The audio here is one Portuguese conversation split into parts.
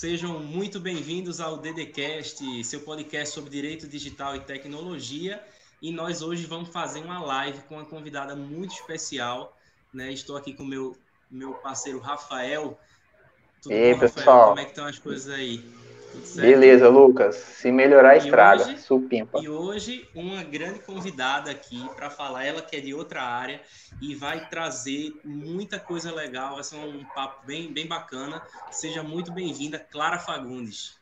Sejam muito bem-vindos ao DDCast, seu podcast sobre direito digital e tecnologia. E nós hoje vamos fazer uma live com uma convidada muito especial. Né? Estou aqui com o meu, meu parceiro Rafael. Tudo Ei, bom, pessoal? Rafael? Como é que estão as coisas aí? Beleza, Lucas. Se melhorar, estraga. Hoje, Supimpa. E hoje, uma grande convidada aqui para falar, ela que é de outra área e vai trazer muita coisa legal. Vai ser um papo bem, bem bacana. Seja muito bem-vinda, Clara Fagundes.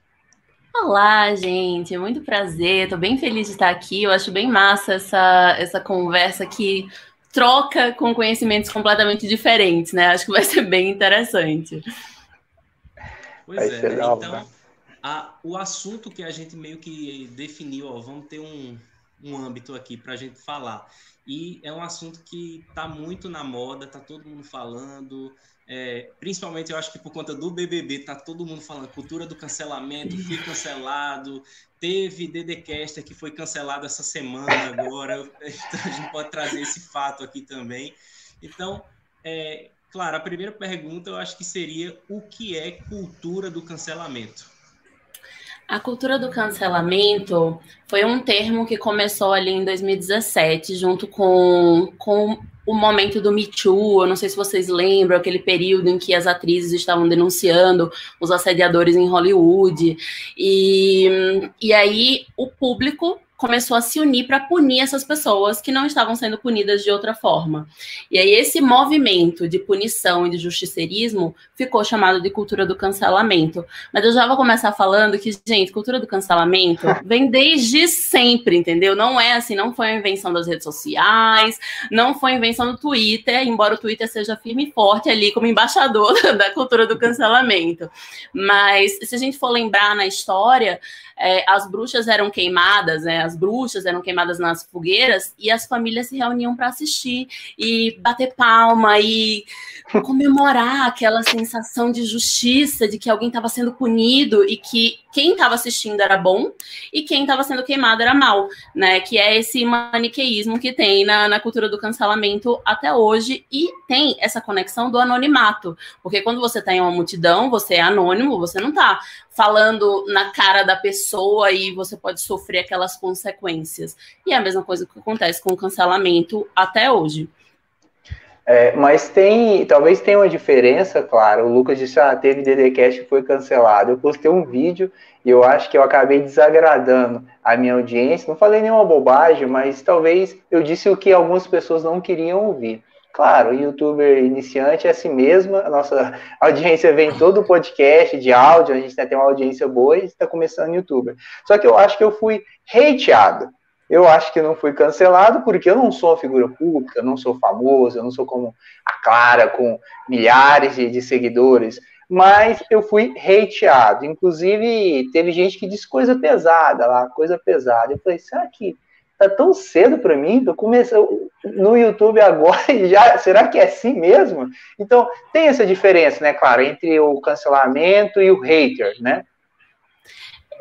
Olá, gente, é muito prazer. Estou bem feliz de estar aqui. Eu acho bem massa essa, essa conversa que troca com conhecimentos completamente diferentes, né? Acho que vai ser bem interessante. Pois vai é, né? então a, o assunto que a gente meio que definiu, ó, vamos ter um, um âmbito aqui para a gente falar. E é um assunto que está muito na moda, está todo mundo falando, é, principalmente eu acho que por conta do BBB, está todo mundo falando cultura do cancelamento, fui cancelado, teve Dedecaster que foi cancelado essa semana agora, então a gente pode trazer esse fato aqui também. Então, é, claro, a primeira pergunta eu acho que seria o que é cultura do cancelamento? A cultura do cancelamento foi um termo que começou ali em 2017, junto com, com o momento do Me Too. Eu não sei se vocês lembram, aquele período em que as atrizes estavam denunciando os assediadores em Hollywood. E, e aí o público começou a se unir para punir essas pessoas que não estavam sendo punidas de outra forma. E aí esse movimento de punição e de justiceirismo ficou chamado de cultura do cancelamento. Mas eu já vou começar falando que, gente, cultura do cancelamento vem desde sempre, entendeu? Não é assim, não foi a invenção das redes sociais, não foi a invenção do Twitter, embora o Twitter seja firme e forte ali como embaixador da cultura do cancelamento. Mas se a gente for lembrar na história, é, as bruxas eram queimadas, né? As bruxas eram queimadas nas fogueiras e as famílias se reuniam para assistir e bater palma e comemorar aquela sensação de justiça, de que alguém estava sendo punido e que quem estava assistindo era bom e quem estava sendo queimado era mal, né? Que é esse maniqueísmo que tem na, na cultura do cancelamento até hoje e tem essa conexão do anonimato, porque quando você está em uma multidão, você é anônimo, você não está falando na cara da pessoa e você pode sofrer aquelas consequências. E é a mesma coisa que acontece com o cancelamento até hoje. É, mas tem, talvez tenha uma diferença, claro. O Lucas disse, ah, teve DDCast que foi cancelado. Eu postei um vídeo e eu acho que eu acabei desagradando a minha audiência. Não falei nenhuma bobagem, mas talvez eu disse o que algumas pessoas não queriam ouvir. Claro, youtuber iniciante é assim mesmo, a nossa audiência vem todo podcast de áudio, a gente tem uma audiência boa e está começando youtuber. Só que eu acho que eu fui hateado. Eu acho que não fui cancelado porque eu não sou uma figura pública, não sou famoso, eu não sou como a Clara com milhares de, de seguidores, mas eu fui hateado. Inclusive, teve gente que disse coisa pesada lá, coisa pesada. Eu falei, será que tá tão cedo para mim? Eu comecei no YouTube agora e já, será que é assim mesmo? Então, tem essa diferença, né, claro, entre o cancelamento e o hater, né?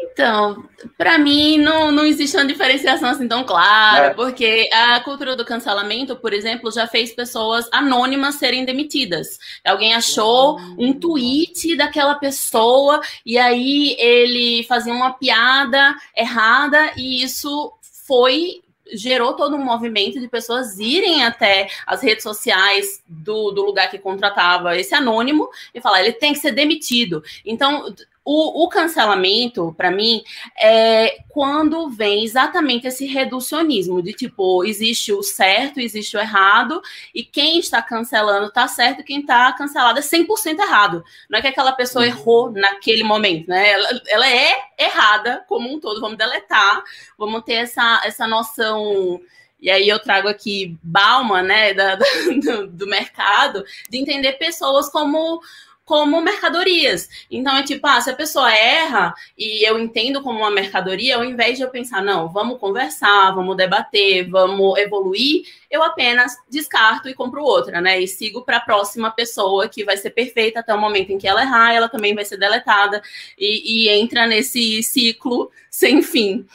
Então, para mim, não, não existe uma diferenciação assim tão clara, é. porque a cultura do cancelamento, por exemplo, já fez pessoas anônimas serem demitidas. Alguém achou um tweet daquela pessoa e aí ele fazia uma piada errada e isso foi gerou todo um movimento de pessoas irem até as redes sociais do, do lugar que contratava esse anônimo e falar ele tem que ser demitido. Então, o, o cancelamento, para mim, é quando vem exatamente esse reducionismo de tipo, existe o certo, existe o errado, e quem está cancelando está certo, quem está cancelado é 100% errado. Não é que aquela pessoa uhum. errou naquele momento, né? Ela, ela é errada como um todo, vamos deletar, vamos ter essa, essa noção e aí eu trago aqui Bauman, né, da, do, do, mercado, de entender pessoas como como mercadorias. Então é tipo, ah, se a pessoa erra e eu entendo como uma mercadoria, ao invés de eu pensar, não, vamos conversar, vamos debater, vamos evoluir, eu apenas descarto e compro outra, né? E sigo para a próxima pessoa que vai ser perfeita até o momento em que ela errar, ela também vai ser deletada e, e entra nesse ciclo sem fim.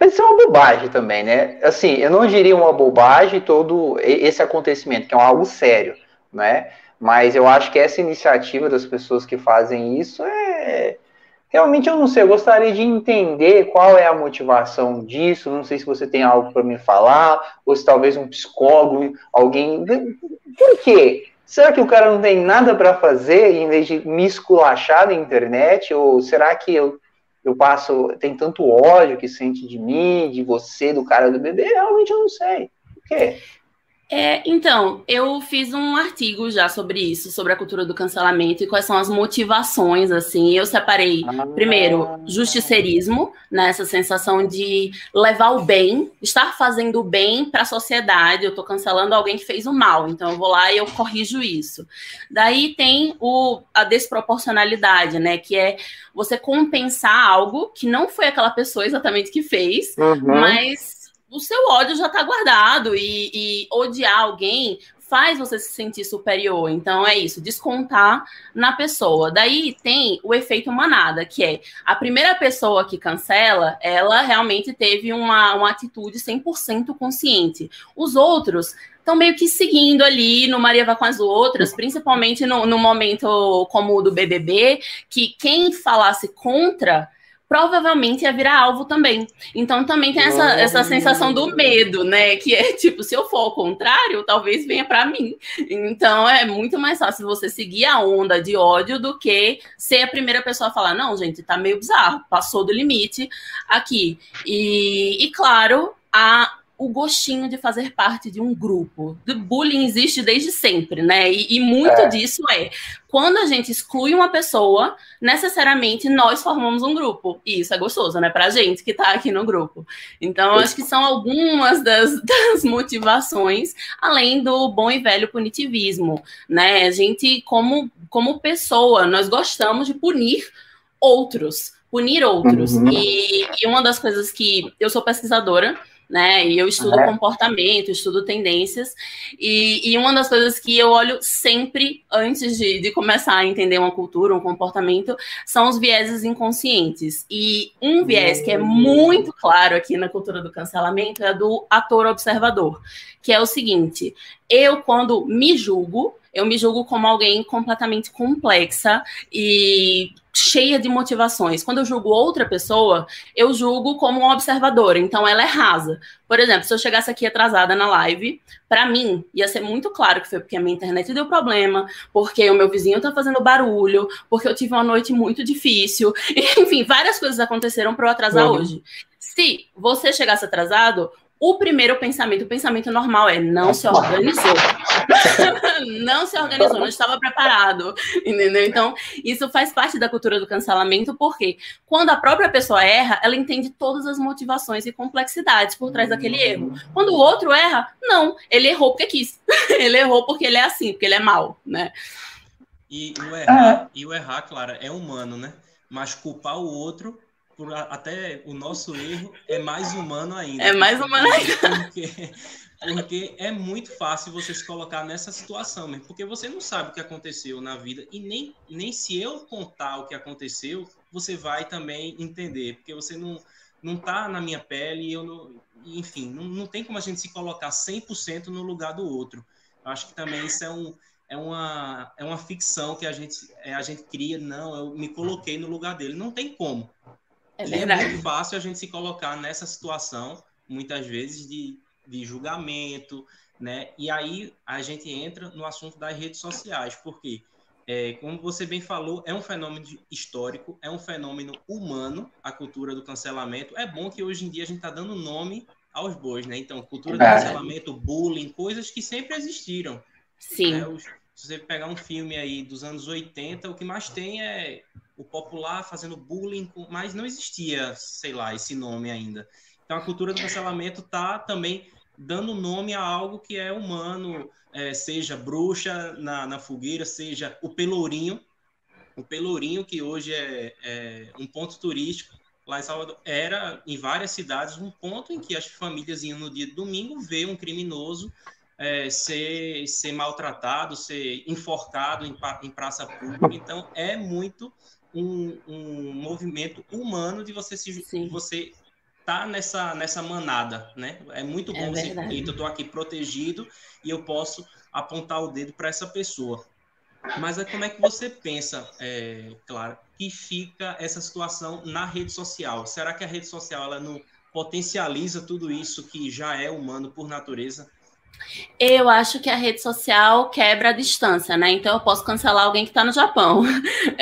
Mas isso é uma bobagem também, né? Assim, eu não diria uma bobagem todo esse acontecimento, que é algo sério né? Mas eu acho que essa iniciativa das pessoas que fazem isso é. Realmente eu não sei, eu gostaria de entender qual é a motivação disso. Não sei se você tem algo para me falar, ou se talvez um psicólogo, alguém. Por quê? Será que o cara não tem nada para fazer em vez de me esculachar na internet? Ou será que eu, eu passo. Tem tanto ódio que sente de mim, de você, do cara do bebê? Realmente eu não sei. Por quê? É, então, eu fiz um artigo já sobre isso, sobre a cultura do cancelamento e quais são as motivações, assim. Eu separei, ah. primeiro, justiceirismo, né, essa sensação de levar o bem, estar fazendo o bem para a sociedade. Eu estou cancelando alguém que fez o mal, então eu vou lá e eu corrijo isso. Daí tem o, a desproporcionalidade, né, que é você compensar algo que não foi aquela pessoa exatamente que fez, uhum. mas o seu ódio já está guardado e, e odiar alguém faz você se sentir superior. Então é isso, descontar na pessoa. Daí tem o efeito manada, que é a primeira pessoa que cancela, ela realmente teve uma, uma atitude 100% consciente. Os outros estão meio que seguindo ali no Maria vai com as outras, principalmente no, no momento como o do BBB, que quem falasse contra provavelmente ia virar alvo também. Então também tem essa, essa sensação do medo, né? Que é tipo, se eu for ao contrário, talvez venha para mim. Então é muito mais fácil você seguir a onda de ódio do que ser a primeira pessoa a falar, não, gente, tá meio bizarro, passou do limite aqui. E, e claro, a o gostinho de fazer parte de um grupo. O bullying existe desde sempre, né? E, e muito é. disso é quando a gente exclui uma pessoa, necessariamente nós formamos um grupo. E isso é gostoso, né? Pra gente que tá aqui no grupo. Então, acho que são algumas das, das motivações, além do bom e velho punitivismo, né? A gente, como, como pessoa, nós gostamos de punir outros punir outros. Uhum. E, e, uma das coisas que eu sou pesquisadora né? E eu estudo uhum. comportamento, estudo tendências, e, e, uma das coisas que eu olho sempre antes de, de começar a entender uma cultura, um comportamento, são os vieses inconscientes. E um viés que é muito claro aqui na cultura do cancelamento é do ator observador, que é o seguinte: eu, quando me julgo, eu me julgo como alguém completamente complexa e cheia de motivações. Quando eu julgo outra pessoa, eu julgo como um observador, então ela é rasa. Por exemplo, se eu chegasse aqui atrasada na live, para mim ia ser muito claro que foi porque a minha internet deu problema, porque o meu vizinho tá fazendo barulho, porque eu tive uma noite muito difícil, enfim, várias coisas aconteceram para eu atrasar uhum. hoje. Se você chegasse atrasado, o primeiro pensamento, o pensamento normal é não se organizou. não se organizou, não estava preparado, entendeu? Então, isso faz parte da cultura do cancelamento, porque quando a própria pessoa erra, ela entende todas as motivações e complexidades por trás daquele erro. Quando o outro erra, não, ele errou porque quis. ele errou porque ele é assim, porque ele é mal, né? E o errar, e o errar, claro, é humano, né? Mas culpar o outro por até o nosso erro é mais humano ainda. É mais humano ainda. Porque, porque é muito fácil você se colocar nessa situação mesmo, porque você não sabe o que aconteceu na vida e nem, nem se eu contar o que aconteceu, você vai também entender, porque você não não tá na minha pele e eu não, enfim, não, não tem como a gente se colocar 100% no lugar do outro. Eu acho que também isso é um é uma, é uma ficção que a gente, é, a gente cria, não, eu me coloquei no lugar dele. Não tem como. É, verdade. é muito fácil a gente se colocar nessa situação, muitas vezes, de, de julgamento, né? E aí a gente entra no assunto das redes sociais, porque, é, como você bem falou, é um fenômeno histórico, é um fenômeno humano, a cultura do cancelamento. É bom que hoje em dia a gente está dando nome aos bois, né? Então, cultura do cancelamento, bullying, coisas que sempre existiram. Sim. Né? Os, se você pegar um filme aí dos anos 80, o que mais tem é o popular fazendo bullying, mas não existia, sei lá, esse nome ainda. Então a cultura do cancelamento tá também dando nome a algo que é humano, é, seja bruxa na, na fogueira, seja o pelourinho, o pelourinho que hoje é, é um ponto turístico lá em Salvador, era em várias cidades um ponto em que as famílias iam no dia de domingo ver um criminoso é, ser, ser maltratado, ser enforcado em, em praça pública. Então, é muito um, um movimento humano de você se você tá nessa, nessa manada, né? É muito bom é você, eu estou aqui protegido e eu posso apontar o dedo para essa pessoa. Mas é como é que você pensa, é, claro, que fica essa situação na rede social? Será que a rede social ela não potencializa tudo isso que já é humano por natureza? Eu acho que a rede social quebra a distância, né? Então eu posso cancelar alguém que está no Japão.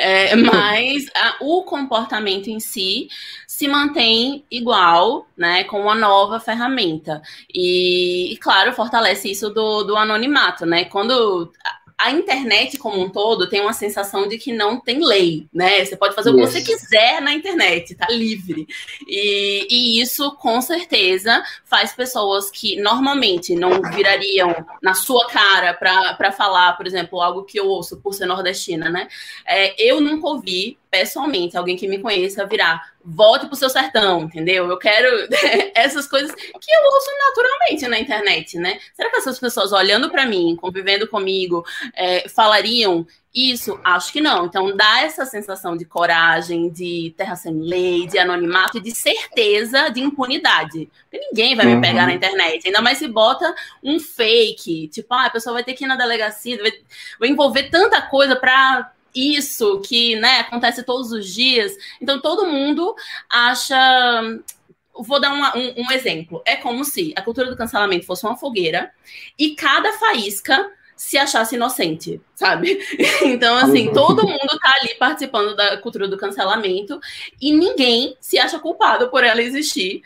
É, mas a, o comportamento em si se mantém igual, né? Com uma nova ferramenta. E, e claro, fortalece isso do, do anonimato, né? Quando a internet como um todo tem uma sensação de que não tem lei, né? Você pode fazer yes. o que você quiser na internet, tá livre. E, e, isso, com certeza, faz pessoas que normalmente não virariam na sua cara para falar, por exemplo, algo que eu ouço por ser nordestina, né? É, eu nunca ouvi pessoalmente, alguém que me conheça virar, volte pro seu sertão, entendeu? Eu quero essas coisas que eu ouço naturalmente na internet, né? Será que essas pessoas olhando para mim, convivendo comigo, é, falariam isso? Acho que não. Então dá essa sensação de coragem, de terra sem lei, de anonimato e de certeza de impunidade. Porque ninguém vai uhum. me pegar na internet, ainda mais se bota um fake, tipo, ah, a pessoa vai ter que ir na delegacia, vai, vai envolver tanta coisa para isso que né, acontece todos os dias. Então todo mundo acha. Vou dar uma, um, um exemplo. É como se a cultura do cancelamento fosse uma fogueira e cada faísca se achasse inocente, sabe? Então, assim, uhum. todo mundo tá ali participando da cultura do cancelamento e ninguém se acha culpado por ela existir,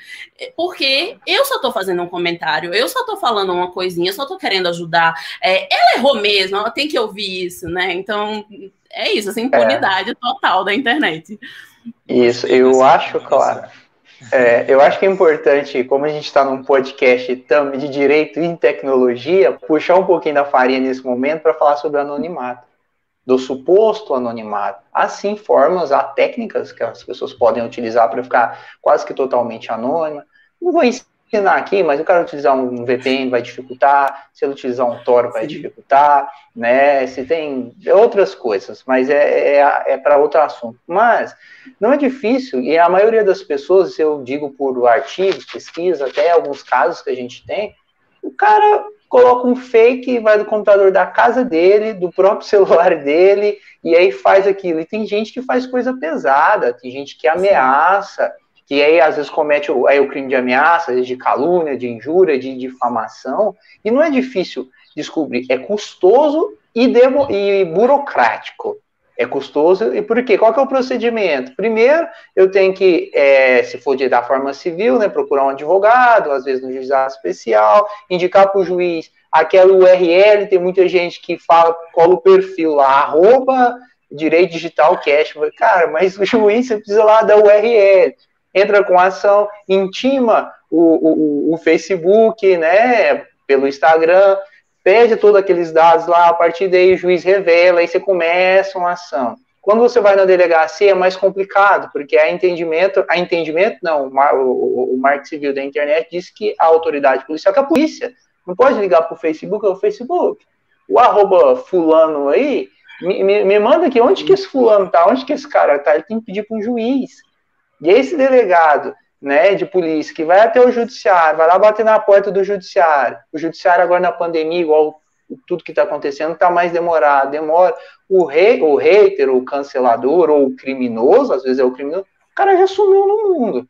porque eu só tô fazendo um comentário, eu só tô falando uma coisinha, eu só tô querendo ajudar. É, ela errou mesmo, ela tem que ouvir isso, né? Então, é isso, assim, impunidade é. total da internet. Isso, eu acho, claro. É, eu acho que é importante, como a gente está num podcast de direito e tecnologia, puxar um pouquinho da farinha nesse momento para falar sobre anonimato, do suposto anonimato. Assim, formas, há técnicas que as pessoas podem utilizar para ficar quase que totalmente anônima. Não vou ensinar aqui, mas o cara utilizar um VPN vai dificultar, se ele utilizar um Tor vai Sim. dificultar, né? Se tem outras coisas, mas é, é, é para outro assunto. Mas não é difícil, e a maioria das pessoas, eu digo por artigos, pesquisa, até alguns casos que a gente tem, o cara coloca um fake, vai do computador da casa dele, do próprio celular dele, e aí faz aquilo. E tem gente que faz coisa pesada, tem gente que ameaça, que aí às vezes comete o, aí, o crime de ameaça, de calúnia, de injúria, de difamação, e não é difícil descobrir, é custoso e, demo, e burocrático. É custoso, e por quê? Qual é o procedimento? Primeiro, eu tenho que, é, se for de, da forma civil, né, procurar um advogado, às vezes no juizado especial, indicar para o juiz aquela URL, tem muita gente que fala, cola o perfil lá, arroba direito digital cash. Cara, mas o juiz, você precisa lá da URL entra com ação, intima o, o, o Facebook, né, pelo Instagram, pede todos aqueles dados lá, a partir daí o juiz revela, aí você começa uma ação. Quando você vai na delegacia é mais complicado, porque a entendimento, a entendimento não, o, o, Marco Civil da internet diz que a autoridade policial, que a polícia, não pode ligar para o Facebook, é o Facebook. O arroba fulano aí, me, me, me, manda aqui, onde que esse fulano tá, onde que esse cara tá, ele tem que pedir para um juiz. E esse delegado né, de polícia que vai até o judiciário, vai lá bater na porta do judiciário. O judiciário agora na pandemia, igual tudo que está acontecendo, está mais demorado, demora. O rei, o hater, o cancelador ou o criminoso, às vezes é o criminoso, o cara já sumiu no mundo,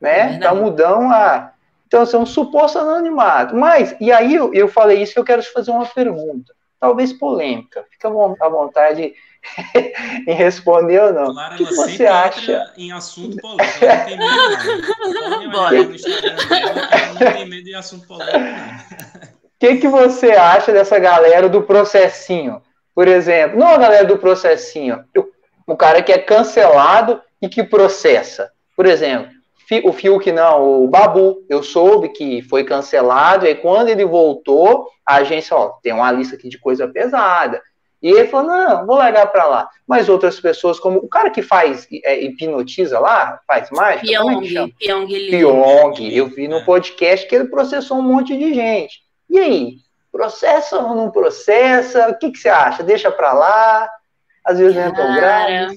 né? É tá mudando a então, assim, é um suposto anonimato. Mas, e aí eu, eu falei isso, eu quero te fazer uma pergunta, talvez polêmica. Fica à vontade em responder ou não. Claro, o que, que você acha? Em assunto polêmico. Ela não tem medo, não. Bora. No Instagram dela, não tem medo de assunto polêmico. O que, que você acha dessa galera do processinho? Por exemplo, não a galera do processinho, o cara que é cancelado e que processa. Por exemplo, o Fiuk não, o Babu, eu soube que foi cancelado, e quando ele voltou, a agência, ó, tem uma lista aqui de coisa pesada. E ele falou, não, vou largar para lá. Mas outras pessoas, como o cara que faz, é, hipnotiza lá, faz mágica. É Pyong, Pyong, Pyong. Eu vi no é. podcast que ele processou um monte de gente. E aí? Processa ou não processa? O que, que você acha? Deixa para lá? Às vezes não é tão grave.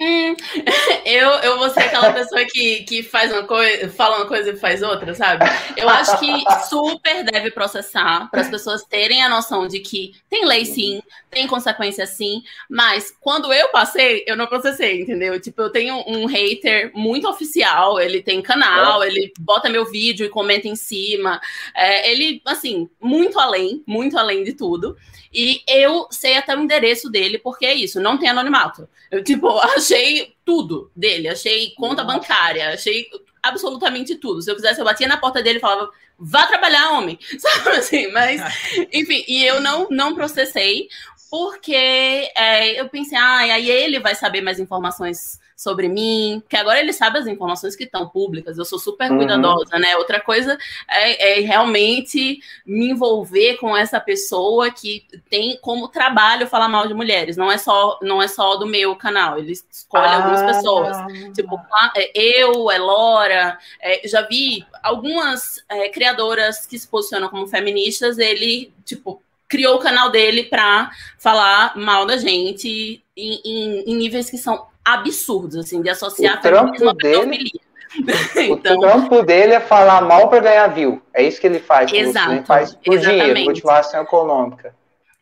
Hum, eu, eu vou ser aquela pessoa que, que faz uma coisa, fala uma coisa e faz outra, sabe? Eu acho que super deve processar para as pessoas terem a noção de que tem lei sim, tem consequência sim, mas quando eu passei, eu não processei, entendeu? Tipo, eu tenho um hater muito oficial, ele tem canal, ele bota meu vídeo e comenta em cima, é, ele, assim, muito além, muito além de tudo. E eu sei até o endereço dele, porque é isso, não tem anonimato. Eu, tipo, achei tudo dele, achei conta bancária, achei absolutamente tudo. Se eu quisesse, eu batia na porta dele e falava, vá trabalhar, homem. Sabe assim, mas, enfim, e eu não, não processei, porque é, eu pensei, ah, aí ele vai saber mais informações sobre mim, que agora ele sabe as informações que estão públicas, eu sou super uhum. cuidadosa, né? Outra coisa é, é, realmente me envolver com essa pessoa que tem como trabalho falar mal de mulheres, não é só, não é só do meu canal, ele escolhe ah. algumas pessoas, tipo, é, eu, é Lora, é, já vi algumas é, criadoras que se posicionam como feministas, ele, tipo, criou o canal dele para falar mal da gente em, em, em níveis que são absurdos, assim, de associar o trampo dele, então, o trampo dele é falar mal para ganhar view. É isso que ele faz. Exato. Ele faz por exatamente. dinheiro, motivação econômica.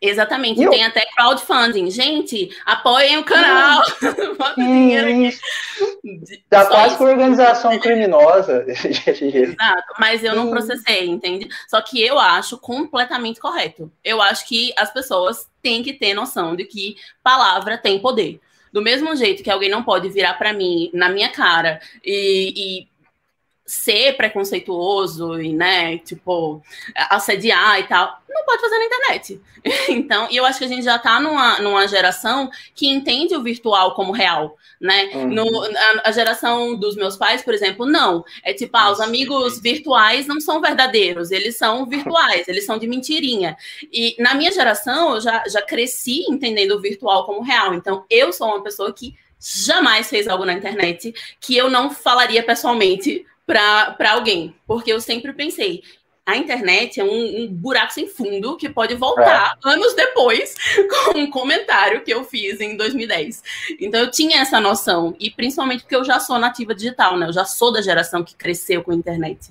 Exatamente, e tem eu... até crowdfunding. Gente, apoiem o canal. Dá quase por organização criminosa. Exato, mas eu não processei, entende? Só que eu acho completamente correto. Eu acho que as pessoas têm que ter noção de que palavra tem poder. Do mesmo jeito que alguém não pode virar para mim, na minha cara, e, ser preconceituoso e, né, tipo, assediar e tal, não pode fazer na internet. Então, e eu acho que a gente já tá numa, numa geração que entende o virtual como real, né? Uhum. No, a, a, geração dos meus pais, por exemplo, não. É tipo, ah, os amigos virtuais não são verdadeiros, eles são virtuais, eles são de mentirinha. E na minha geração, eu já, já cresci entendendo o virtual como real. Então, eu sou uma pessoa que jamais fez algo na internet que eu não falaria pessoalmente para alguém, porque eu sempre pensei, a internet é um, um, buraco sem fundo que pode voltar é. anos depois com um comentário que eu fiz em 2010. Então eu tinha essa noção, e principalmente porque eu já sou nativa digital, né? Eu já sou da geração que cresceu com a internet.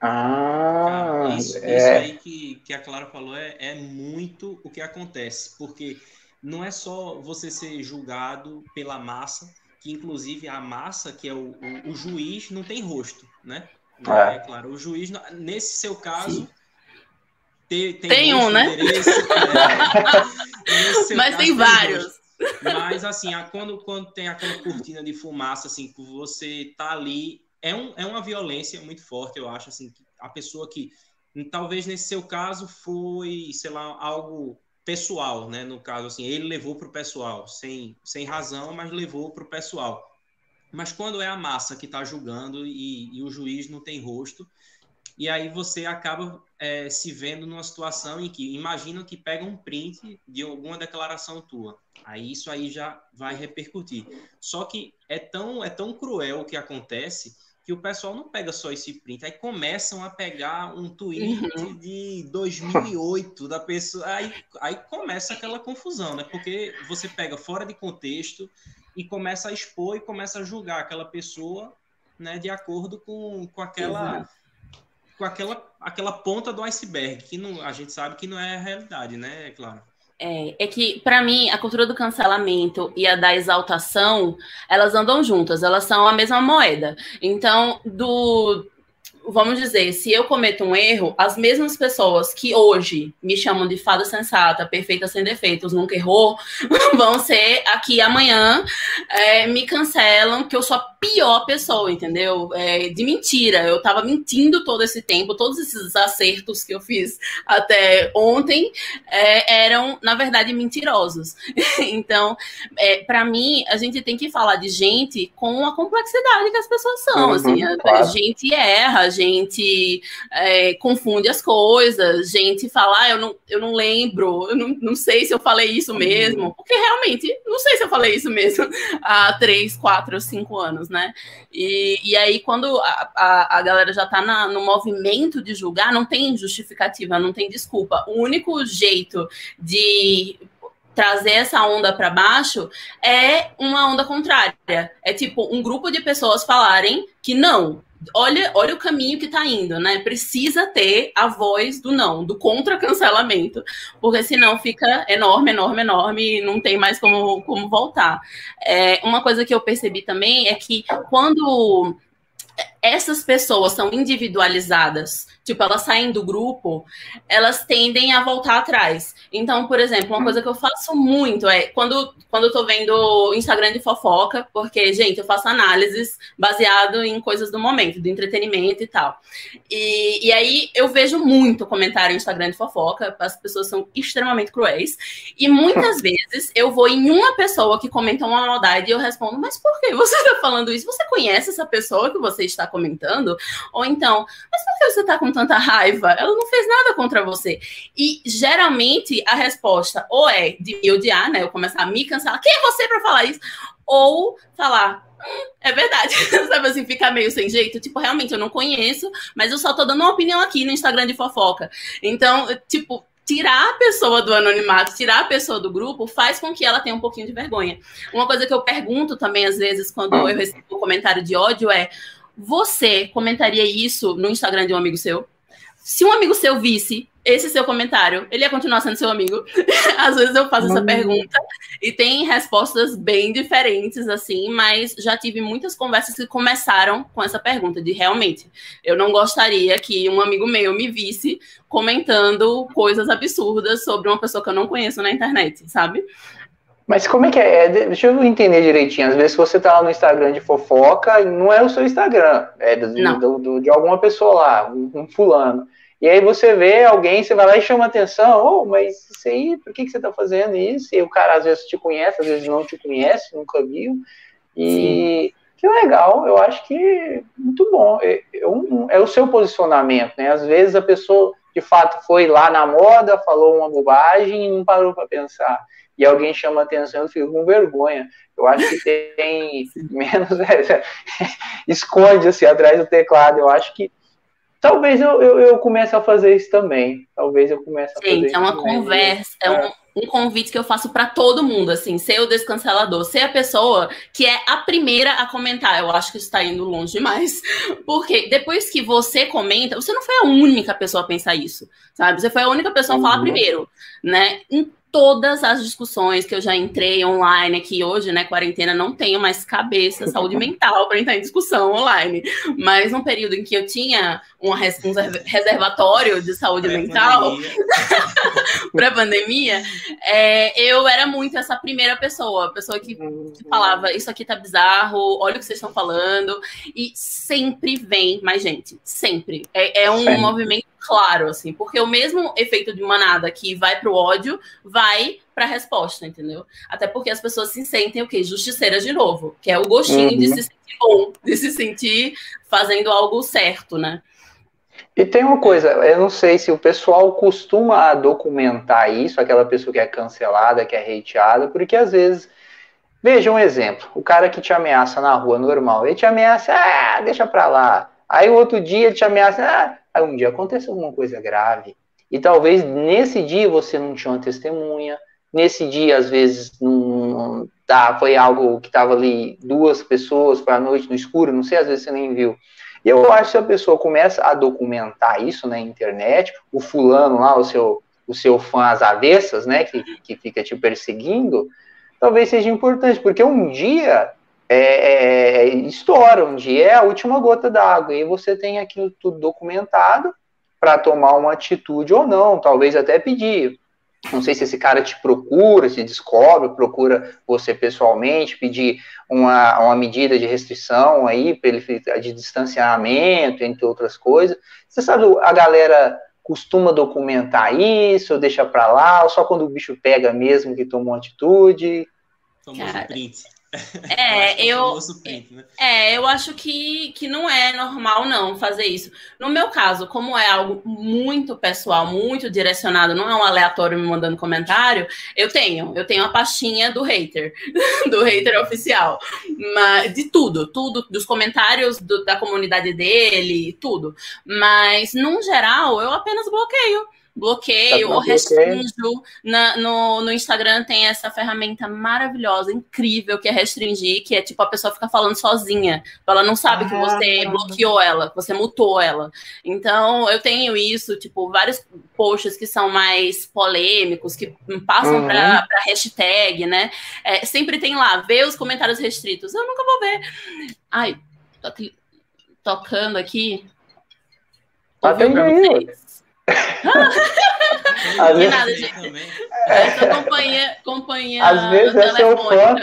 Ah, ah isso, é. isso, aí que, que a Clara falou é, é muito o que acontece, porque não é só você ser julgado pela massa, que inclusive a massa, que é o, o, o juiz, não tem rosto, né? É. é claro, o juiz, nesse seu caso, tem, tem, tem um, né? É, Mas tem vários. Mas assim, quando, quando tem aquela cortina de fumaça, assim, que você tá ali, é, um, é uma violência muito forte, eu acho, assim, a pessoa que, talvez nesse seu caso foi, sei lá, algo pessoal, né? No caso, assim, ele levou para o pessoal, sem, sem razão, mas levou para o pessoal. Mas quando é a massa que está julgando e, e, o juiz não tem rosto, e aí você acaba é, se vendo numa situação em que imagina que pega um print de alguma declaração tua. Aí isso aí já vai repercutir. Só que é tão, é tão cruel o que acontece que o pessoal não pega só esse print, aí começam a pegar um tweet uhum. de 2008 da pessoa, aí, aí começa aquela confusão, né? Porque você pega fora de contexto e começa a expor e começa a julgar aquela pessoa, né, de acordo com, com aquela Exato. com aquela aquela ponta do iceberg, que não, a gente sabe que não é a realidade, né, claro. É, é que, para mim, a cultura do cancelamento e a da exaltação, elas andam juntas, elas são a mesma moeda. Então, do, vamos dizer, se eu cometo um erro, as mesmas pessoas que hoje me chamam de fada sensata, perfeita sem defeitos, nunca errou, vão ser aqui amanhã, é, me cancelam que eu sou a pior pessoa, entendeu? É, de mentira. Eu tava mentindo todo esse tempo, todos esses acertos que eu fiz até ontem é, eram, na verdade, mentirosos. então, é, para mim, a gente tem que falar de gente com a complexidade que as pessoas são. Uhum, assim, a, claro. a gente erra, gente é, confunde as coisas, gente fala, ah, eu não, eu não lembro, eu não, não sei se eu falei isso uhum. mesmo, porque realmente não sei se eu falei isso mesmo há três, quatro, cinco anos, né? E, e aí, quando a, a, a galera já tá na, no movimento de julgar, não tem justificativa, não tem desculpa. O único jeito de trazer essa onda para baixo é uma onda contrária. É tipo um grupo de pessoas falarem que não, olha, olha o caminho que está indo, né? Precisa ter a voz do não, do contra-cancelamento, porque senão fica enorme, enorme, enorme e não tem mais como, como voltar. É, uma coisa que eu percebi também é que quando essas pessoas são individualizadas, tipo, elas saem do grupo, elas tendem a voltar atrás. Então, por exemplo, uma coisa que eu faço muito é quando, quando eu tô vendo Instagram de fofoca, porque, gente, eu faço análises baseado em coisas do momento, do entretenimento e tal. E, e aí eu vejo muito comentário no Instagram de fofoca, as pessoas são extremamente cruéis. E muitas vezes eu vou em uma pessoa que comenta uma maldade e eu respondo, mas por que você tá falando isso? Você conhece essa pessoa que você está comentando, ou então, mas por que você tá com tanta raiva? Ela não fez nada contra você. E geralmente a resposta ou é de me odiar, né? Eu começar a me cancelar. Quem é você para falar isso? Ou falar, hum, é verdade, sabe assim, ficar meio sem jeito. Tipo, realmente eu não conheço, mas eu só tô dando uma opinião aqui no Instagram de fofoca. Então, tipo, tirar a pessoa do anonimato, tirar a pessoa do grupo, faz com que ela tenha um pouquinho de vergonha. Uma coisa que eu pergunto também, às vezes, quando eu recebo um comentário de ódio é: você comentaria isso no Instagram de um amigo seu? Se um amigo seu visse esse seu comentário, ele ia continuar sendo seu amigo? Às vezes eu faço essa hum. pergunta e tem respostas bem diferentes, assim, mas já tive muitas conversas que começaram com essa pergunta de realmente, eu não gostaria que um amigo meu me visse comentando coisas absurdas sobre uma pessoa que eu não conheço na internet, sabe? Mas como é que é? é? Deixa eu entender direitinho. Às vezes você tá lá no Instagram de fofoca, não é o seu Instagram, é do, do, do, de alguma pessoa lá, um, um, fulano. E aí você vê alguém, você vai lá e chama atenção, oh, mas isso aí, por que, que você tá fazendo isso? E o cara às vezes te conhece, às vezes não te conhece, nunca viu. E Sim. que legal, eu acho que muito bom. É, é, um, é o seu posicionamento, né? Às vezes a pessoa de fato foi lá na moda, falou uma bobagem e não parou para pensar e alguém chama atenção, eu fico com vergonha. Eu acho que tem menos. É, esconde assim atrás do teclado. Eu acho que talvez eu, eu, eu comece a fazer isso também. Talvez eu comece a fazer Gente, é uma conversa, é um, um convite que eu faço para todo mundo, assim, ser o descancelador, ser a pessoa que é a primeira a comentar. Eu acho que isso está indo longe demais. Porque depois que você comenta, você não foi a única pessoa a pensar isso, sabe? Você foi a única pessoa a falar uhum. primeiro, né? Todas as discussões que eu já entrei online aqui hoje, né, quarentena, não tenho mais cabeça, saúde mental para entrar em discussão online. Mas num período em que eu tinha um reservatório de saúde mental para pandemia, é, eu era muito essa primeira pessoa, a pessoa que, que falava isso aqui tá bizarro, olha o que vocês estão falando, e sempre vem mais gente, sempre. É, é um movimento claro, assim, porque o mesmo efeito de manada que vai para o ódio vai para a resposta, entendeu? Até porque as pessoas se sentem o quê? Justiceiras de novo, que é o gostinho uhum. de se sentir bom, de se sentir fazendo algo certo, né? E tem uma coisa, eu não sei se o pessoal costuma documentar isso, aquela pessoa que é cancelada, que é hateada, porque às vezes, veja um exemplo, o cara que te ameaça na rua normal, ele te ameaça, ah, deixa pra lá. Aí o outro dia ele te ameaça, ah, Aí um dia acontece alguma coisa grave. E talvez nesse dia você não tinha uma testemunha, nesse dia, às vezes, não, tá, foi algo que estava ali, duas pessoas, foi à noite no escuro, não sei, às vezes você nem viu. E eu acho que se a pessoa começa a documentar isso na internet, o fulano lá, o seu, o seu fã às avessas, né, que, que fica te perseguindo, talvez seja importante, porque um dia é, é, é, estoura, um dia é a última gota d'água, e você tem aquilo tudo documentado para tomar uma atitude ou não, talvez até pedir. Não sei se esse cara te procura, se descobre, procura você pessoalmente, pedir uma, uma medida de restrição aí, de distanciamento, entre outras coisas. Você sabe, a galera costuma documentar isso, ou deixa para lá, ou só quando o bicho pega mesmo que toma uma atitude? Toma um print. É, eu, né? é, eu acho que, que não é normal não fazer isso. No meu caso, como é algo muito pessoal, muito direcionado, não é um aleatório me mandando comentário, eu tenho, eu tenho a pastinha do hater, do hater oficial, mas de tudo, tudo, dos comentários do, da comunidade dele, tudo. Mas, num geral, eu apenas bloqueio bloqueio tá ou restringo. Na, no, no Instagram tem essa ferramenta maravilhosa, incrível, que é restringir, que é tipo a pessoa fica falando sozinha. Ela não sabe ah, que você bloqueou ela, que você mutou ela. Então, eu tenho isso, tipo, vários posts que são mais polêmicos, que passam uhum. para hashtag, né? É, sempre tem lá, vê os comentários restritos. Eu nunca vou ver. Ai, tô tocando aqui. Atende aí. Às vezes... nada, gente. Eu sou companhia, companhia Às vezes é seu fã.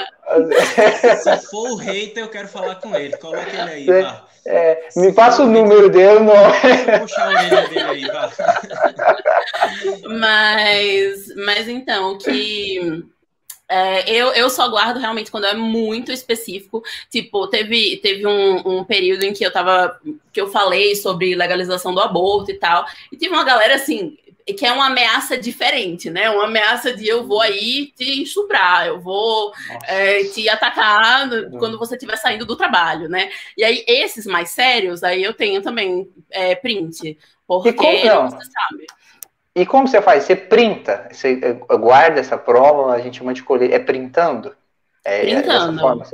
Se for o hater, eu quero falar com ele. Coloca ele aí, vá. É, me passa o número dele, não. Vou puxar a orelha dele aí, vá. Mas, mas então, o que é, eu, eu só guardo realmente quando é muito específico. Tipo, teve, teve um, um, período em que eu tava. que eu falei sobre legalização do aborto e tal. E tive uma galera assim. Que é uma ameaça diferente, né? Uma ameaça de eu vou aí te estuprar, eu vou é, te atacar no, quando você estiver saindo do trabalho, né? E aí, esses mais sérios, aí eu tenho também é, print. Porque você sabe. E como você faz? Você printa, você eh, guarda essa prova, a gente chama de colher, é printando? É, printando. É forma,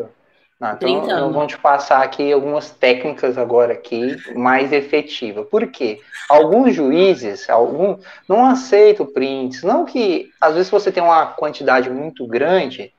não, então printando. vamos te passar aqui algumas técnicas agora aqui mais efetivas. Por quê? Alguns juízes algum, não aceitam prints, não que às vezes você tem uma quantidade muito grande,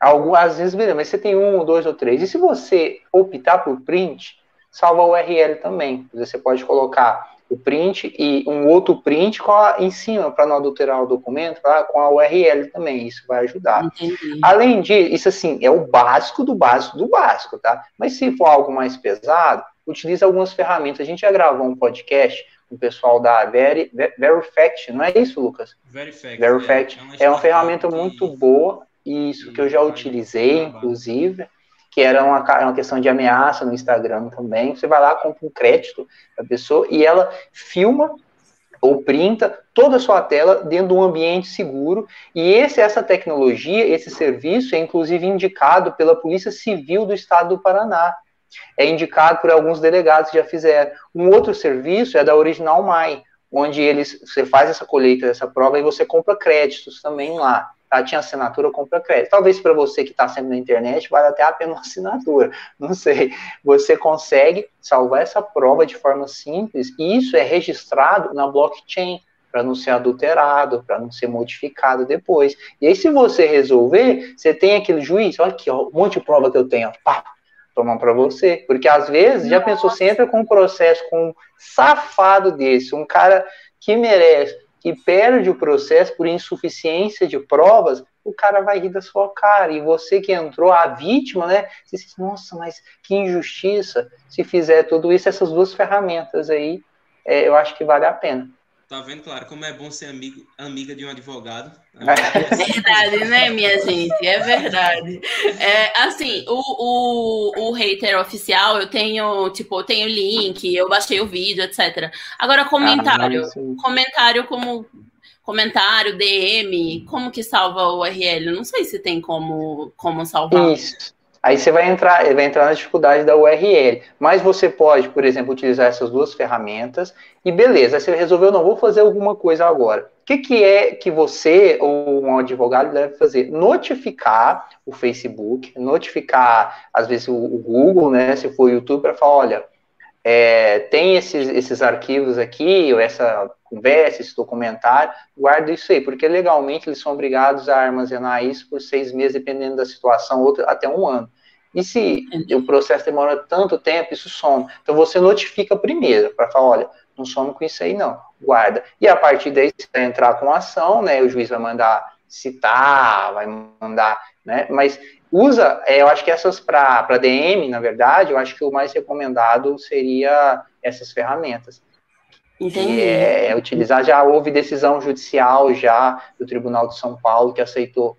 algum, às vezes, mas você tem um, dois ou três. E se você optar por print, salva o URL também. Você pode colocar o print e um outro print com a, em cima para não adulterar o documento, tá? com a URL também, isso vai ajudar. Entendi. Além disso, isso assim, é o básico do básico do básico, tá? Mas se for algo mais pesado, utilize algumas ferramentas. A gente já gravou um podcast com o pessoal da Veri, Verifact, não é isso, Lucas? Verifact. Verifact. É, é uma, é uma ferramenta muito boa, isso que eu já utilizei, inclusive que era uma, uma questão de ameaça no Instagram também. Você vai lá, compra um crédito da pessoa e ela filma ou printa toda a sua tela dentro de um ambiente seguro. E esse, essa tecnologia, esse serviço é inclusive indicado pela Polícia Civil do Estado do Paraná. É indicado por alguns delegados que já fizeram. Um outro serviço é da Original Mai, onde eles você faz essa colheita dessa prova e você compra créditos também lá tá, tinha assinatura, compra crédito. Talvez para você que está sempre na internet, vale até a pena uma assinatura, não sei. Você consegue salvar essa prova de forma simples, e isso é registrado na blockchain, para não ser adulterado, para não ser modificado depois. E aí, se você resolver, você tem aquele juiz, olha aqui, ó, um monte de prova que eu tenho, pá, toma para você. Porque às vezes, já pensou, você entra com um processo com um safado desse, um cara que merece que perde o processo por insuficiência de provas, o cara vai rir da sua cara. E você que entrou, a vítima, né? Você diz, nossa, mas que injustiça. Se fizer tudo isso, essas duas ferramentas aí, é, eu acho que vale a pena. Tá vendo, claro, como é bom ser amigo, amiga de um advogado. É verdade, né, minha gente? É verdade. É, assim, o, o, o hater oficial, eu tenho, tipo, eu tenho link, eu baixei o vídeo, etc. Agora, comentário. Ah, comentário como comentário, DM, como que salva o URL? Não sei se tem como, como salvar. Isso. Aí você vai entrar, vai entrar na dificuldade da URL. Mas você pode, por exemplo, utilizar essas duas ferramentas e beleza, aí você resolveu, não vou fazer alguma coisa agora. O que, que é que você ou um advogado deve fazer? Notificar o Facebook, notificar, às vezes, o, Google, né? Se for o YouTube, para falar, olha, é, tem esses, esses arquivos aqui, ou essa conversa, esse documentário, guarda isso aí, porque legalmente eles são obrigados a armazenar isso por seis meses, dependendo da situação, outro até um ano. E se o processo demora tanto tempo, isso some. Então você notifica primeiro, para falar, olha, não some com isso aí não, guarda. E a partir daí você vai entrar com ação, né, o juiz vai mandar citar, vai mandar, né, mas usa, é, eu acho que essas para DM, na verdade, eu acho que o mais recomendado seria essas ferramentas. Entendi. É, é, utilizar, já houve decisão judicial já do Tribunal de São Paulo que aceitou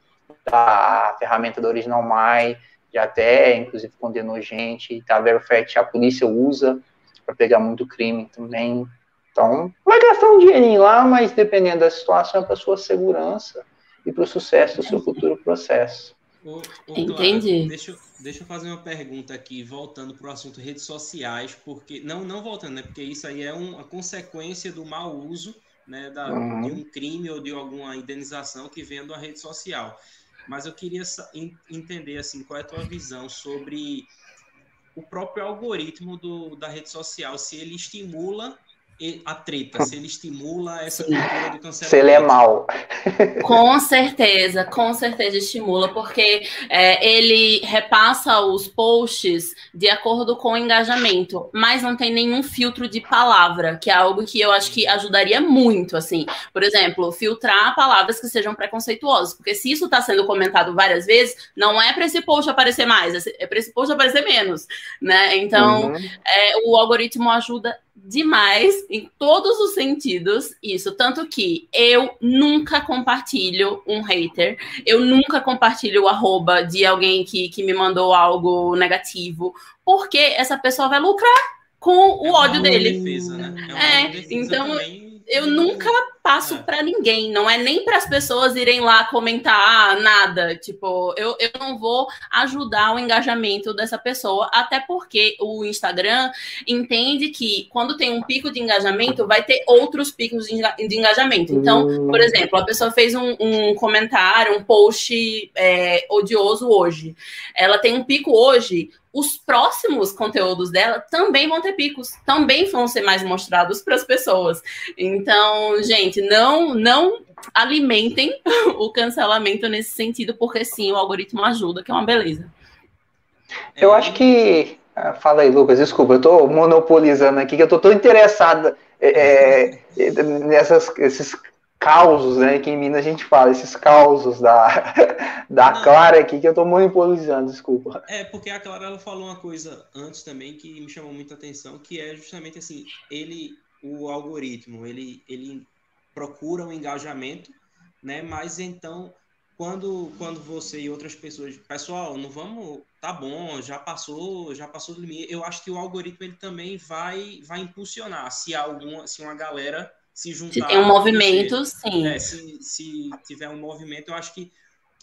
a ferramenta da Original My, já até, inclusive, condenou gente, tá Verifact, a polícia usa para pegar muito crime também. Então, vai gastar um dinheirinho lá, mas dependendo da situação, é para sua segurança e para o sucesso do seu futuro processo. Ô, ô, Entendi. deixa, deixa eu fazer uma pergunta aqui, voltando para o assunto redes sociais, porque. Não, não voltando, né? Porque isso aí é uma consequência do mau uso né, da, uhum. de um crime ou de alguma indenização que venha da rede social. Mas eu queria entender assim, qual é a tua visão sobre o próprio algoritmo do, da rede social, se ele estimula a treta, se ele estimula essa cultura do cancelamento. Se ele é mal. Com certeza, com certeza estimula, porque é, ele repassa os posts de acordo com o engajamento, mas não tem nenhum filtro de palavra, que é algo que eu acho que ajudaria muito, assim. Por exemplo, filtrar palavras que sejam preconceituosas, porque se isso está sendo comentado várias vezes, não é para esse post aparecer mais, é para esse post aparecer menos, né? Então, uhum. é, o algoritmo ajuda demais em todos os sentidos isso. Tanto que eu nunca compartilho um hater, eu nunca compartilho o arroba de alguém que, que me mandou algo negativo, porque essa pessoa vai lucrar com o é ódio dele. Defesa, né? É, é então. Também eu nunca passo é. para ninguém, não é nem para as pessoas irem lá comentar nada. Tipo, eu, eu não vou ajudar o engajamento dessa pessoa, até porque o Instagram entende que quando tem um pico de engajamento, vai ter outros picos de, engajamento. Então, por exemplo, a pessoa fez um, um comentário, um post é, odioso hoje. Ela tem um pico hoje, os próximos conteúdos dela também vão ter picos, também vão ser mais mostrados para as pessoas. Então, gente, não não alimentem o cancelamento nesse sentido, porque sim, o algoritmo ajuda, que é uma beleza. Eu acho que. Ah, fala aí, Lucas, desculpa, eu estou monopolizando aqui, que eu estou tão interessado é, é, nessas, esses causos, né? Que em Minas a gente fala, esses causos da, da Não, Clara aqui, que eu tô monopolizando, desculpa. É, porque a Clara ela falou uma coisa antes também que me chamou muita atenção, que é justamente assim, ele, o algoritmo, ele, ele procura um engajamento, né? Mas então, quando, quando você e outras pessoas, pessoal, não vamos, tá bom, já passou, já passou do limite. Eu acho que o algoritmo ele também vai, vai impulsionar se alguma, se uma galera se juntar. Se tem um movimento, sim. É, se, se tiver um movimento, eu acho que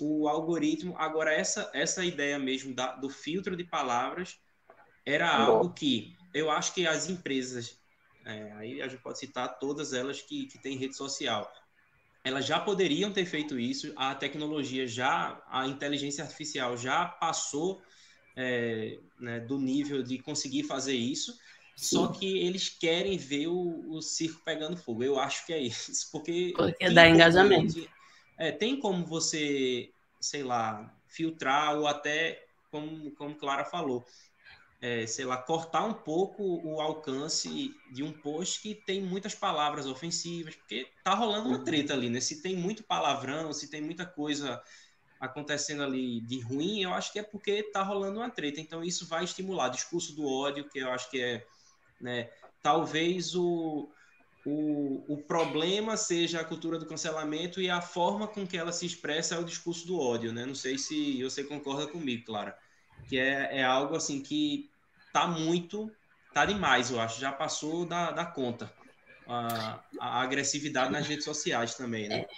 o algoritmo. Agora, essa, essa ideia mesmo da, do filtro de palavras era algo que eu acho que as empresas, é, aí a gente pode citar todas elas que, que têm rede social, elas já poderiam ter feito isso, a tecnologia já, a inteligência artificial já passou é, né, do nível de conseguir fazer isso, só que eles querem ver o, o circo pegando fogo. Eu acho que é isso. Porque, porque dá engajamento. é, tem como você, sei lá, filtrar ou até, como, como Clara falou, é, sei lá, cortar um pouco o alcance de um post que tem muitas palavras ofensivas, porque tá rolando uma treta ali, né? Se tem muito palavrão, se tem muita coisa acontecendo ali de ruim, eu acho que é porque tá rolando uma treta. Então isso vai estimular discurso do ódio, que eu acho que é né? Talvez o, o, o problema seja a cultura do cancelamento e a forma com que ela se expressa é o discurso do ódio, né? Não sei se você concorda comigo, Clara, que é, é algo assim que tá muito, tá demais, eu acho, já passou da, da conta. A, a agressividade nas redes sociais também, né? É.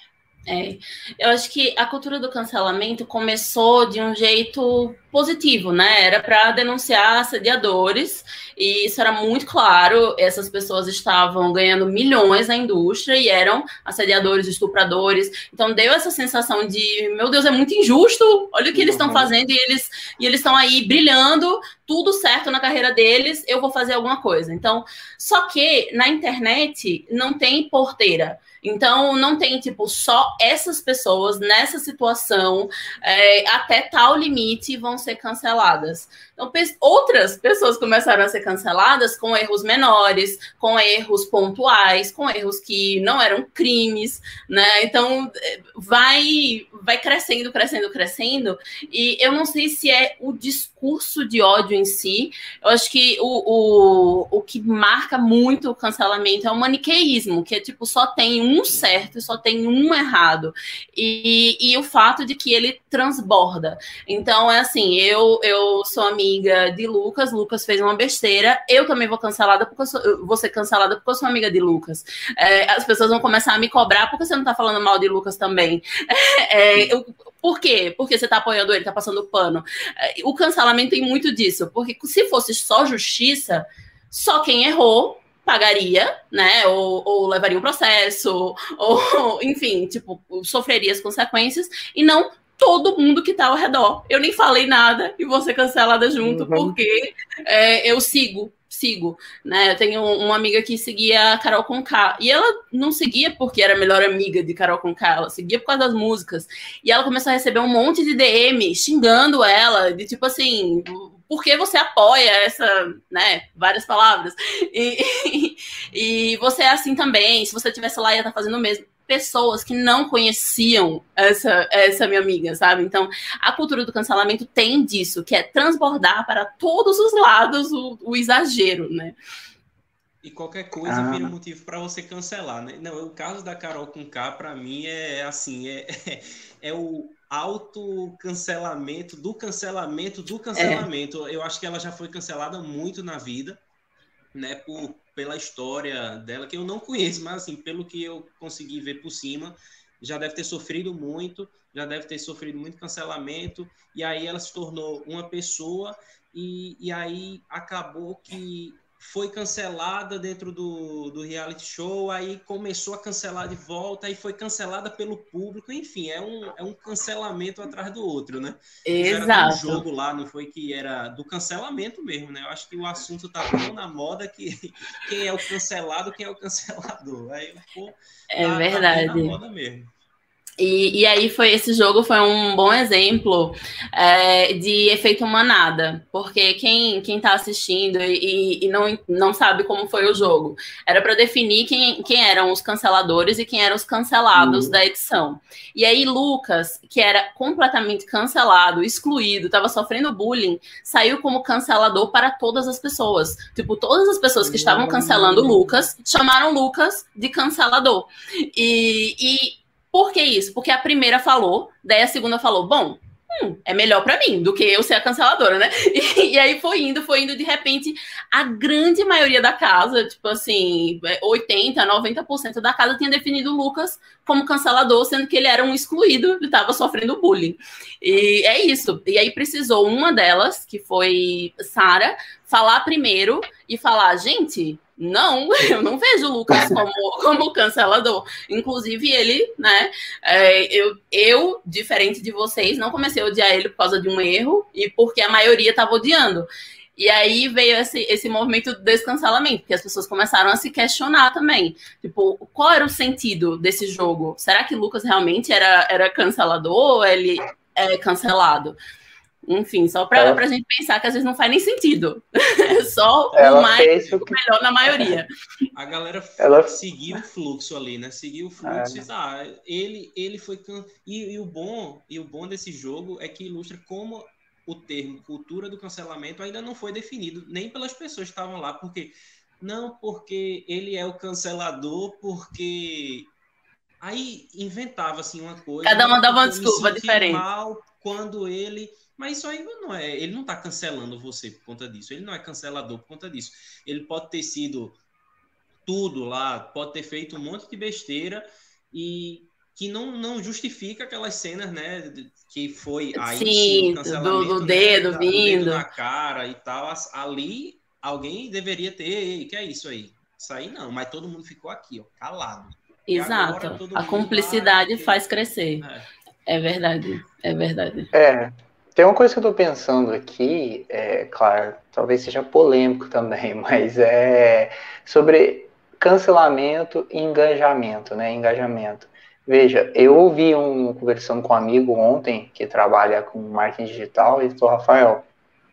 É, eu acho que a cultura do cancelamento começou de um jeito positivo, né? Era para denunciar assediadores, e isso era muito claro. Essas pessoas estavam ganhando milhões na indústria e eram assediadores, estupradores. Então deu essa sensação de, meu Deus, é muito injusto. Olha o que eles estão uhum. fazendo e eles e eles estão aí brilhando, tudo certo na carreira deles. Eu vou fazer alguma coisa. Então, só que na internet não tem porteira. Então, não tem, tipo, só essas pessoas nessa situação, é, até tal limite, vão ser canceladas. Então, outras pessoas começaram a ser canceladas com erros menores, com erros pontuais, com erros que não eram crimes, né? Então, é, vai, vai crescendo, crescendo, crescendo. E eu não sei se é o discurso de ódio em si. Eu acho que o, o, o que marca muito o cancelamento é o maniqueísmo, que é tipo, só tem um certo e só tem um errado. E, e o fato de que ele transborda. Então, é assim, eu, eu sou amiga de Lucas, Lucas fez uma besteira, eu também vou cancelada porque eu sou, vou ser cancelada porque eu sou amiga de Lucas. É, as pessoas vão começar a me cobrar porque você não tá falando mal de Lucas também. É, eu, por quê? Porque você tá apoiando ele, tá passando pano. É, o cancelamento tem muito disso, porque se fosse só justiça, só quem errou pagaria, né? Ou, ou levaria um processo, ou, enfim, tipo, sofreria as consequências, e não todo mundo que tá ao redor. Eu nem falei nada e você cancelada junto, uhum. porque é, eu sigo, sigo, né? Eu tenho uma amiga que seguia a Carol Conká, e ela não seguia porque era a melhor amiga de Carol Conká, ela seguia por causa das músicas. E ela começou a receber um monte de DM xingando ela, de tipo assim, por que você apoia essa, né, várias palavras. E, e, e você é assim também, se você tivesse lá ia estar tá fazendo o mesmo pessoas que não conheciam essa, essa minha amiga, sabe? Então, a cultura do cancelamento tem disso, que é transbordar para todos os lados o, o exagero, né? E qualquer coisa ah. vira motivo para você cancelar, né? Não, o caso da Carol com K, para mim, é assim, é, é, é o autocancelamento do cancelamento do cancelamento. É. Eu acho que ela já foi cancelada muito na vida, né? Por pela história dela, que eu não conheço, mas assim, pelo que eu consegui ver por cima, já deve ter sofrido muito, já deve ter sofrido muito cancelamento, e aí ela se tornou uma pessoa, e, e aí acabou que foi cancelada dentro do, do reality show, aí começou a cancelar de volta, aí foi cancelada pelo público, enfim, é um, é um cancelamento atrás do outro, né? Exato. Um jogo lá, não foi que era do cancelamento mesmo, né? Eu acho que o assunto tá tão na moda que quem é o cancelado, quem é o cancelador. Aí, pô, é tá, verdade. Tá na moda mesmo. E, e aí foi esse jogo foi um bom exemplo é, de efeito manada, porque quem quem está assistindo e, e, não, não sabe como foi o jogo era para definir quem, quem eram os canceladores e quem eram os cancelados uhum. da edição. E aí Lucas, que era completamente cancelado, excluído, estava sofrendo bullying, saiu como cancelador para todas as pessoas. Tipo, todas as pessoas que estavam cancelando. Lucas chamaram Lucas de cancelador. E, e por que isso? Porque a primeira falou, daí a segunda falou, bom, hum, é melhor para mim do que eu ser a canceladora, né? E, e, aí foi indo, foi indo, de repente, a grande maioria da casa, tipo assim, 80, 90% da casa tinha definido o Lucas como cancelador, sendo que ele era um excluído e estava sofrendo bullying. E é isso. E aí precisou uma delas, que foi Sara, falar primeiro e falar, gente, não, eu não vejo o Lucas como, como cancelador. Inclusive, ele, né? É, eu, eu, diferente de vocês, não comecei a odiar ele por causa de um erro e porque a maioria estava odiando. E aí veio esse, esse movimento do descancelamento, que as pessoas começaram a se questionar também. Tipo, qual era o sentido desse jogo? Será que Lucas realmente era, era cancelador ou ele é cancelado? Enfim, só para ela... a gente pensar que às vezes não faz nem sentido. É só ela o mais o que... melhor na maioria. A galera ela... seguiu o fluxo ali, né? Seguiu o fluxo. É. Ah, ele, ele foi. Can... E, e, o bom, e o bom desse jogo é que ilustra como o termo cultura do cancelamento ainda não foi definido, nem pelas pessoas que estavam lá, porque. Não, porque ele é o cancelador, porque. Aí inventava assim uma coisa. Cada uma dava uma desculpa diferente. mal quando ele mas isso ainda não é. Ele não está cancelando você por conta disso. Ele não é cancelador por conta disso. Ele pode ter sido tudo lá, pode ter feito um monte de besteira e que não, não justifica aquelas cenas, né? Que foi aí sim, do, do né, dedo né, vindo dedo na cara e tal. Ali alguém deveria ter, que é isso aí? Isso aí não, mas todo mundo ficou aqui, ó, calado. Exato. A cumplicidade faz crescer. É. é verdade, é verdade. É, tem uma coisa que eu estou pensando aqui, é, claro, talvez seja polêmico também, mas é sobre cancelamento e engajamento, né? Engajamento. Veja, eu ouvi um conversando com um amigo ontem que trabalha com marketing digital e falou, Rafael,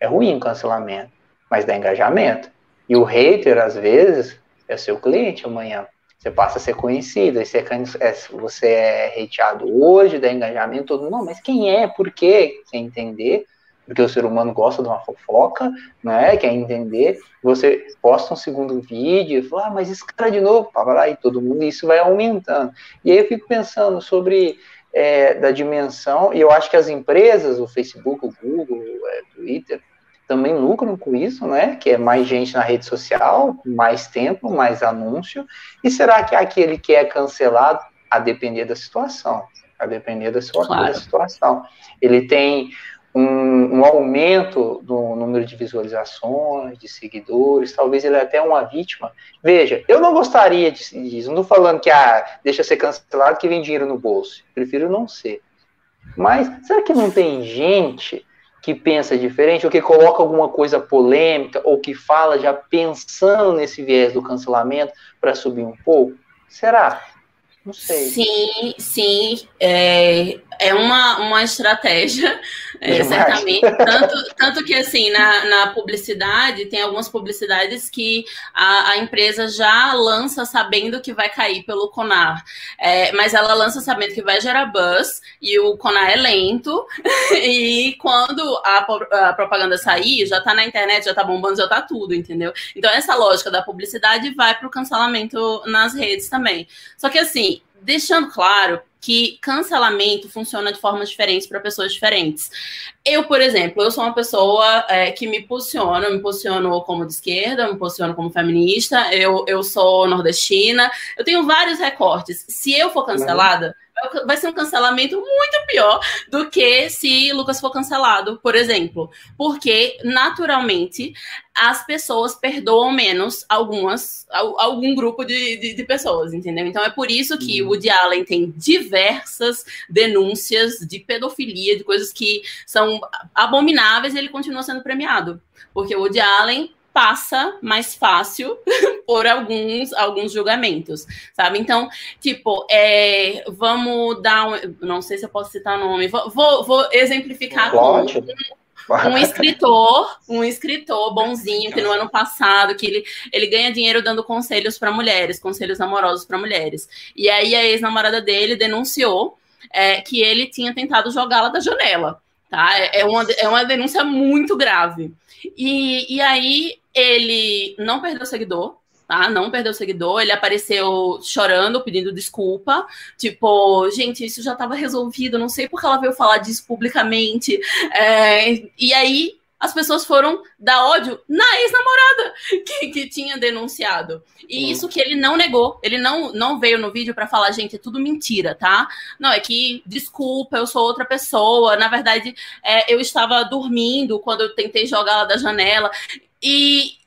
é ruim o cancelamento, mas dá engajamento. E o hater, às vezes, é seu cliente amanhã. Você passa a ser conhecido, aí você, é, você é hateado hoje, dá engajamento, todo mundo, não, mas quem é, por quê? Sem entender, porque o ser humano gosta de uma fofoca, né? Quer entender. Você posta um segundo vídeo fala, ah, mas esse cara de novo, para lá, e todo mundo, isso vai aumentando. E aí eu fico pensando sobre é, da dimensão, e eu acho que as empresas, o Facebook, o Google, o é, Twitter, também lucram com isso, né? Que é mais gente na rede social, mais tempo, mais anúncio. E será que aquele que é cancelado, a depender da situação, a depender da, sua, claro. da situação, ele tem um, um, aumento do número de visualizações, de seguidores, talvez ele é até uma vítima. Veja, eu não gostaria disso, não estou falando que ah, deixa ser cancelado que vem dinheiro no bolso, prefiro não ser. Mas será que não tem gente que pensa diferente, ou que coloca alguma coisa polêmica, ou que fala já pensando nesse viés do cancelamento para subir um pouco? Será? Não sei. Sim, sim. É, é uma, uma estratégia, é, certamente. Tanto, tanto que, assim, na, na publicidade, tem algumas publicidades que a, a empresa já lança sabendo que vai cair pelo Conar. É, mas ela lança sabendo que vai gerar buzz e o Conar é lento. e quando a, a propaganda sair, já tá na internet, já tá bombando, já tá tudo, entendeu? Então, essa lógica da publicidade vai pro cancelamento nas redes também. Só que, assim, deixando claro que cancelamento funciona de formas diferentes para pessoas diferentes. Eu, por exemplo, eu sou uma pessoa é, que me posiciona, me posiciono como de esquerda, me posiciono como feminista, eu, eu sou nordestina, eu tenho vários recortes. Se eu for cancelada, vai ser um cancelamento muito pior do que se Lucas for cancelado, por exemplo. Porque, naturalmente, as pessoas perdoam menos algumas, algum grupo de, de, de pessoas, entendeu? Então é por isso que o Woody Allen tem diversas denúncias de pedofilia, de coisas que são abomináveis e ele continua sendo premiado. Porque o Woody Allen passa mais fácil por alguns, alguns julgamentos, sabe? Então, tipo, é, vamos dar um, não sei se eu posso citar nome, vou, vou, vou exemplificar Pode. com um, um escritor, um escritor bonzinho que no ano passado que ele, ele ganha dinheiro dando conselhos para mulheres, conselhos amorosos para mulheres. E aí a ex-namorada dele denunciou é, que ele tinha tentado jogá-la da janela. Tá? É, é uma, é uma denúncia muito grave. E, e aí ele não perdeu seguidor, tá? Não perdeu seguidor, ele apareceu chorando, pedindo desculpa. Tipo, gente, isso já estava resolvido, não sei porque ela veio falar disso publicamente. É, e aí as pessoas foram dar ódio na ex-namorada que, que tinha denunciado. E uhum. isso que ele não negou. Ele não, não veio no vídeo para falar, gente, é tudo mentira, tá? Não, é que, desculpa, eu sou outra pessoa. Na verdade, é, eu estava dormindo quando eu tentei jogar ela da janela. E,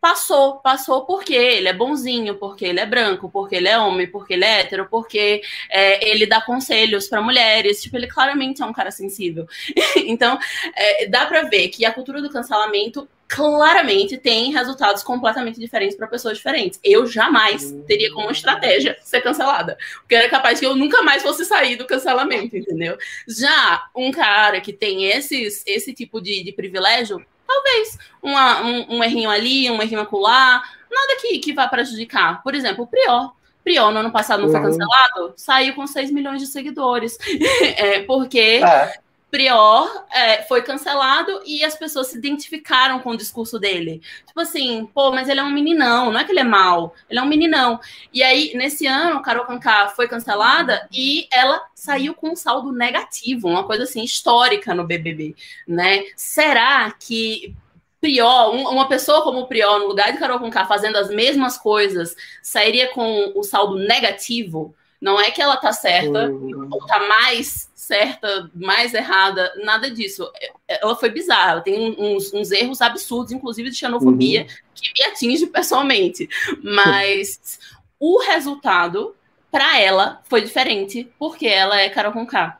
passou, passou porque ele é bonzinho, porque ele é branco, porque ele é homem, porque ele é hétero, porque é, ele dá conselhos para mulheres, tipo, ele claramente é um cara sensível. então, é, dá para ver que a cultura do cancelamento claramente tem resultados completamente diferentes para pessoas diferentes. Eu jamais teria como estratégia ser cancelada, porque era capaz que eu nunca mais fosse sair do cancelamento, entendeu? Já um cara que tem esses, esse tipo de, de privilégio, Talvez uma, um, um errinho ali, um errinho acolá, nada que, que vá prejudicar. Por exemplo, o Prior. Prior, no ano passado, não foi uhum. cancelado? Saiu com 6 milhões de seguidores. é, porque é. Prior é, foi cancelado e as pessoas se identificaram com o discurso dele. Tipo assim, pô, mas ele é um meninão, não é que ele é mal, ele é um meninão. E aí, nesse ano, Carol Conká foi cancelada e ela saiu com um saldo negativo, uma coisa assim histórica no BBB, né? Será que Prior, uma pessoa como o Prior, no lugar de Carol Conká fazendo as mesmas coisas, sairia com o saldo negativo? Não é que ela tá certa uhum. ou tá mais certa, mais errada, nada disso. Ela foi bizarra, ela tem uns, uns erros absurdos, inclusive de xenofobia, uhum. que me atinge pessoalmente. Mas o resultado, para ela, foi diferente, porque ela é Carol com K.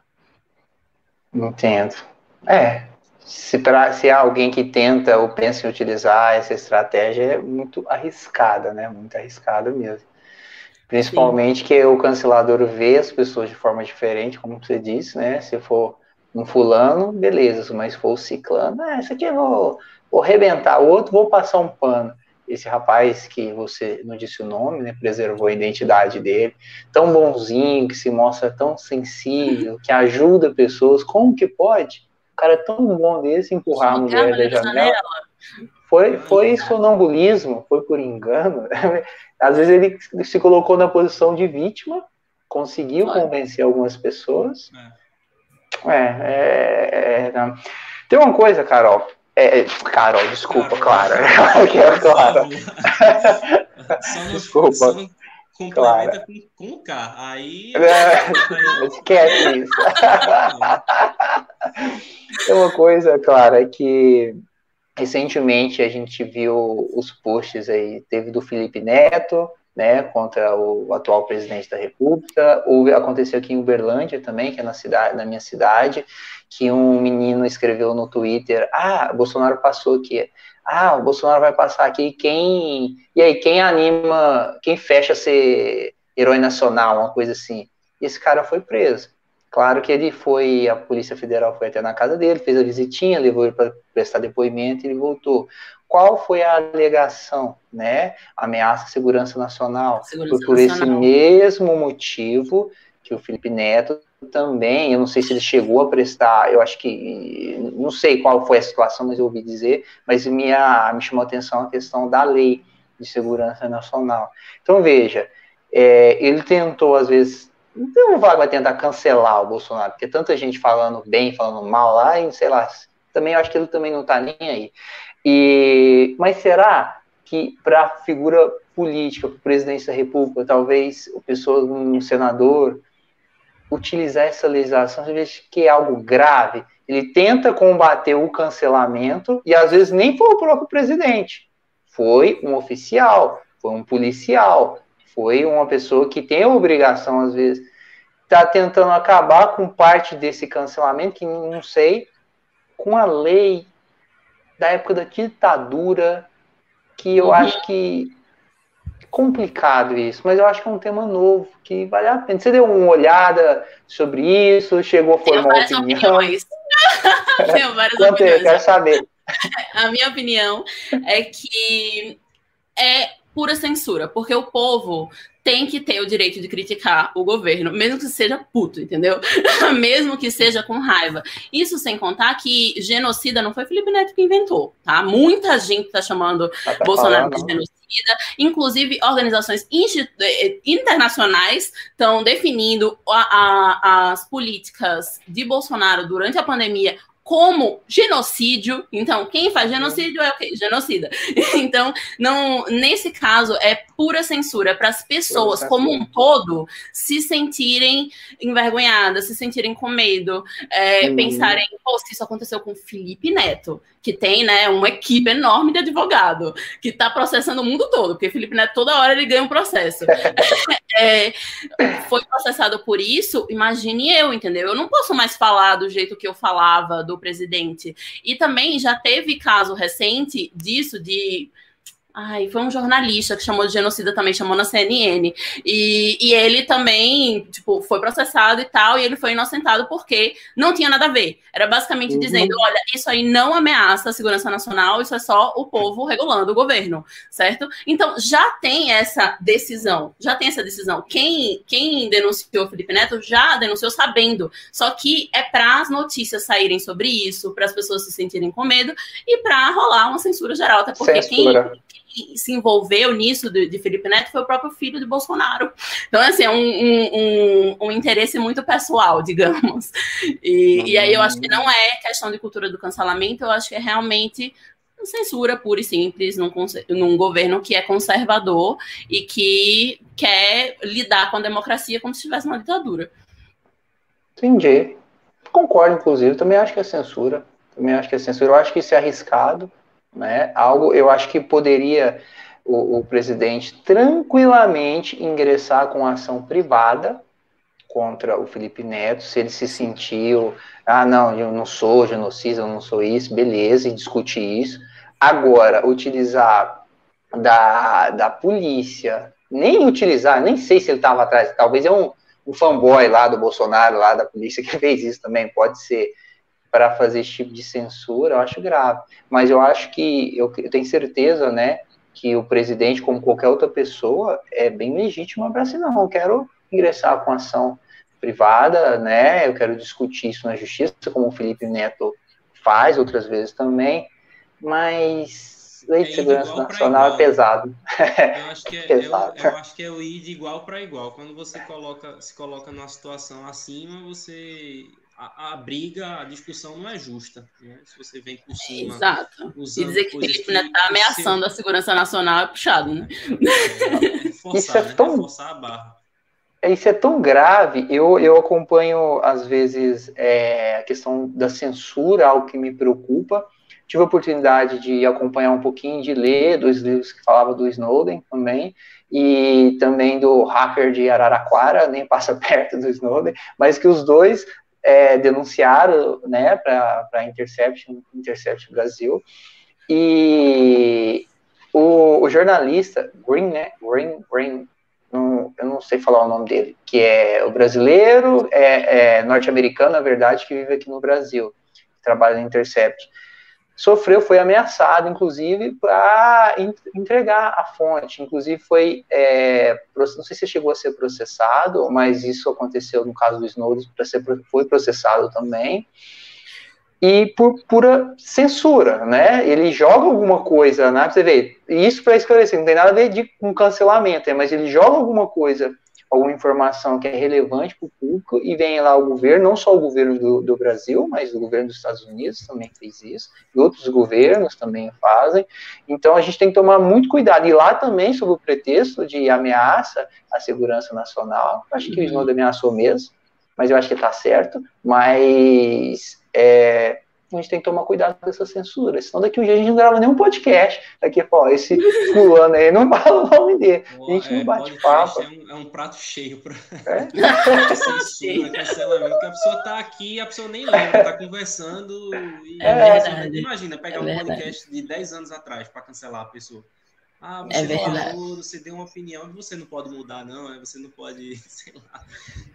Entendo. É. Se, pra, se há alguém que tenta ou pensa em utilizar essa estratégia, é muito arriscada, né? Muito arriscada mesmo. Principalmente Sim. que o cancelador vê as pessoas de forma diferente, como você disse, né? Se for um fulano, beleza, mas se for o ciclano, ah, isso aqui eu vou, vou arrebentar, o outro vou passar um pano. Esse rapaz que você não disse o nome, né? Preservou a identidade dele, tão bonzinho, que se mostra tão sensível, que ajuda pessoas, como que pode? O cara é tão bom desse empurrar a mulher da janela. Foi, foi sonambulismo, foi por engano. Às vezes ele se colocou na posição de vítima, conseguiu convencer algumas pessoas. É, é, é, é tem uma coisa, Carol. É, é Carol, desculpa, Clara. Clara. desculpa. Só não complementa com, com o K. Aí. É, esquece isso. Tem uma coisa, clara, é que recentemente a gente viu os posts aí, teve do Felipe Neto, né, contra o atual presidente da República. Houve, aconteceu aqui em Uberlândia também, que é na cidade, na minha cidade, que um menino escreveu no Twitter: "Ah, Bolsonaro passou aqui. Ah, o Bolsonaro vai passar aqui. Quem e aí quem anima, quem fecha ser herói nacional, uma coisa assim?" E esse cara foi preso. Claro que ele foi, a Polícia Federal foi até na casa dele, fez a visitinha, levou ele para prestar depoimento e ele voltou. Qual foi a alegação, né? Ameaça à segurança nacional. Segurança foi por nacional. esse mesmo motivo que o Felipe Neto também, eu não sei se ele chegou a prestar, eu acho que, não sei qual foi a situação, mas eu ouvi dizer, mas minha, me chamou a atenção a questão da lei de segurança nacional. Então, veja, é, ele tentou, às vezes, então o vai tentar cancelar o Bolsonaro, porque tanta gente falando bem, falando mal lá, e sei lá, também acho que ele também não está nem aí. E, mas será que para a figura política, para presidente da República, talvez o pessoa, um senador, utilizar essa legislação, às vezes que é algo grave, ele tenta combater o cancelamento e às vezes nem foi o próprio presidente, foi um oficial, foi um policial, foi uma pessoa que tem a obrigação, às vezes, está tentando acabar com parte desse cancelamento, que não sei, com a lei da época da ditadura, que eu uhum. acho que complicado isso, mas eu acho que é um tema novo, que vale a pena. Você deu uma olhada sobre isso, chegou a formar uma opinião? Opiniões. Tenho várias Quanto opiniões. quero saber. A minha opinião é que é pura censura, porque o povo tem que ter o direito de criticar o governo, mesmo que seja puto, entendeu? mesmo que seja com raiva. Isso sem contar que genocida não foi Felipe Neto que inventou, tá? Muita gente está chamando tá Bolsonaro de genocida. Inclusive, organizações eh, internacionais estão definindo a, a, as políticas de Bolsonaro durante a pandemia como genocídio. Então, quem faz genocídio é o quê? Genocida. Então, não, nesse caso, é pura censura para as pessoas como um todo se sentirem envergonhadas, se sentirem com medo, é, uhum. pensarem, pô, se isso aconteceu com Felipe Neto, que tem né, uma equipe enorme de advogado, que está processando o mundo todo, porque Felipe Neto toda hora ele ganha um processo. é, foi processado por isso, imagine eu, entendeu? Eu não posso mais falar do jeito que eu falava do presidente. E também já teve caso recente disso, de Ai, foi um jornalista que chamou de genocida também, chamou na CNN. E, e ele também, tipo, foi processado e tal, e ele foi inocentado porque não tinha nada a ver. Era basicamente uhum. dizendo: olha, isso aí não ameaça a segurança nacional, isso é só o povo regulando o governo, certo? Então já tem essa decisão, já tem essa decisão. Quem, quem denunciou o Felipe Neto já denunciou sabendo. Só que é para as notícias saírem sobre isso, para as pessoas se sentirem com medo e para rolar uma censura geral. Até porque censura. quem se envolveu nisso de, de, Felipe Neto foi o próprio filho de Bolsonaro. Então, assim, é um, um, um, um interesse muito pessoal, digamos. E, uhum. e aí eu acho que não é questão de cultura do cancelamento, eu acho que é realmente censura pura e simples num, num, governo que é conservador e que quer lidar com a democracia como se estivesse uma ditadura. Entendi. Concordo, inclusive. Também acho que é censura. Também acho que é censura. Eu acho que isso é arriscado né? Algo eu acho que poderia o, o presidente tranquilamente ingressar com ação privada contra o Felipe Neto, se ele se sentiu, ah, não, eu não sou genocida, eu não sou isso, beleza, e discutir isso. Agora, utilizar da, da polícia, nem utilizar, nem sei se ele estava atrás, talvez é um, um fanboy lá do Bolsonaro, lá da polícia, que fez isso também, pode ser para fazer esse tipo de censura, eu acho grave. Mas eu acho que, eu, eu tenho certeza, né, que o presidente, como qualquer outra pessoa, é bem legítimo para assim, não, eu quero ingressar com ação privada, né, eu quero discutir isso na justiça, como o Felipe Neto faz outras vezes também, mas lei de é segurança nacional é pesado. Eu acho que é, pesado. Eu, eu, acho que é o ir de igual para igual. Quando você coloca, se coloca numa situação acima, você a, a, briga, a discussão não é justa. Né? Se você vem por cima. Exato. E dizer que Felipe Neto está ameaçando seu... a segurança nacional é puxado, né? É, é forçar, Isso é né? tão... é forçar a barra. isso é tão grave. Eu, eu acompanho, às vezes, é, a questão da censura, algo que me preocupa. Tive a oportunidade de acompanhar um pouquinho, de ler dois livros que falavam do Snowden também, e também do hacker de Araraquara, nem passa perto do Snowden, mas que os dois é, denunciaram né, para a Intercept, Intercept Brasil. E o, o, jornalista Green, né, Green, Green não, eu não sei falar o nome dele, que é o brasileiro, é, é norte-americano, na verdade, que vive aqui no Brasil, trabalha no Intercept sofreu, foi ameaçado, inclusive, para entregar a fonte. Inclusive, foi, é, não sei se chegou a ser processado, mas isso aconteceu no caso do Snowden, foi processado também. E por pura censura, né? Ele joga alguma coisa, né? Você vê, isso para esclarecer, não tem nada a ver de, com cancelamento, é, mas ele joga alguma coisa alguma informação que é relevante para o público e vem lá o governo, não só o governo do, do, Brasil, mas o governo dos Estados Unidos também fez isso, e outros governos também fazem. Então a gente tem que tomar muito cuidado. E lá também, sob o pretexto de ameaça à segurança nacional, acho que o Snowden ameaçou mesmo, mas eu acho que está certo, mas é, a gente tem que tomar cuidado com essa censura, senão daqui um dia a gente não grava nenhum podcast. Daqui, pô, esse fulano aí não fala o nome dele. A gente é, não bate papo. É um, é um, prato cheio para é? censura, cancelamento, que a pessoa tá aqui e a pessoa nem lembra, tá conversando. E é imagina, pegar um podcast de 10 anos atrás para cancelar a pessoa. Ah, você é verdade. falou, você deu uma opinião, você não pode mudar, não, né? você não pode, sei lá.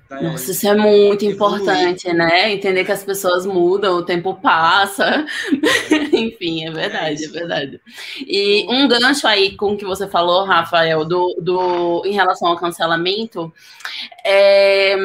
Tá, Nossa, isso é muito importante, né? Entender que as pessoas mudam, o tempo passa. Enfim, é verdade, é, é, verdade. E um gancho aí com o que você falou, Rafael, do, do, em relação ao cancelamento, é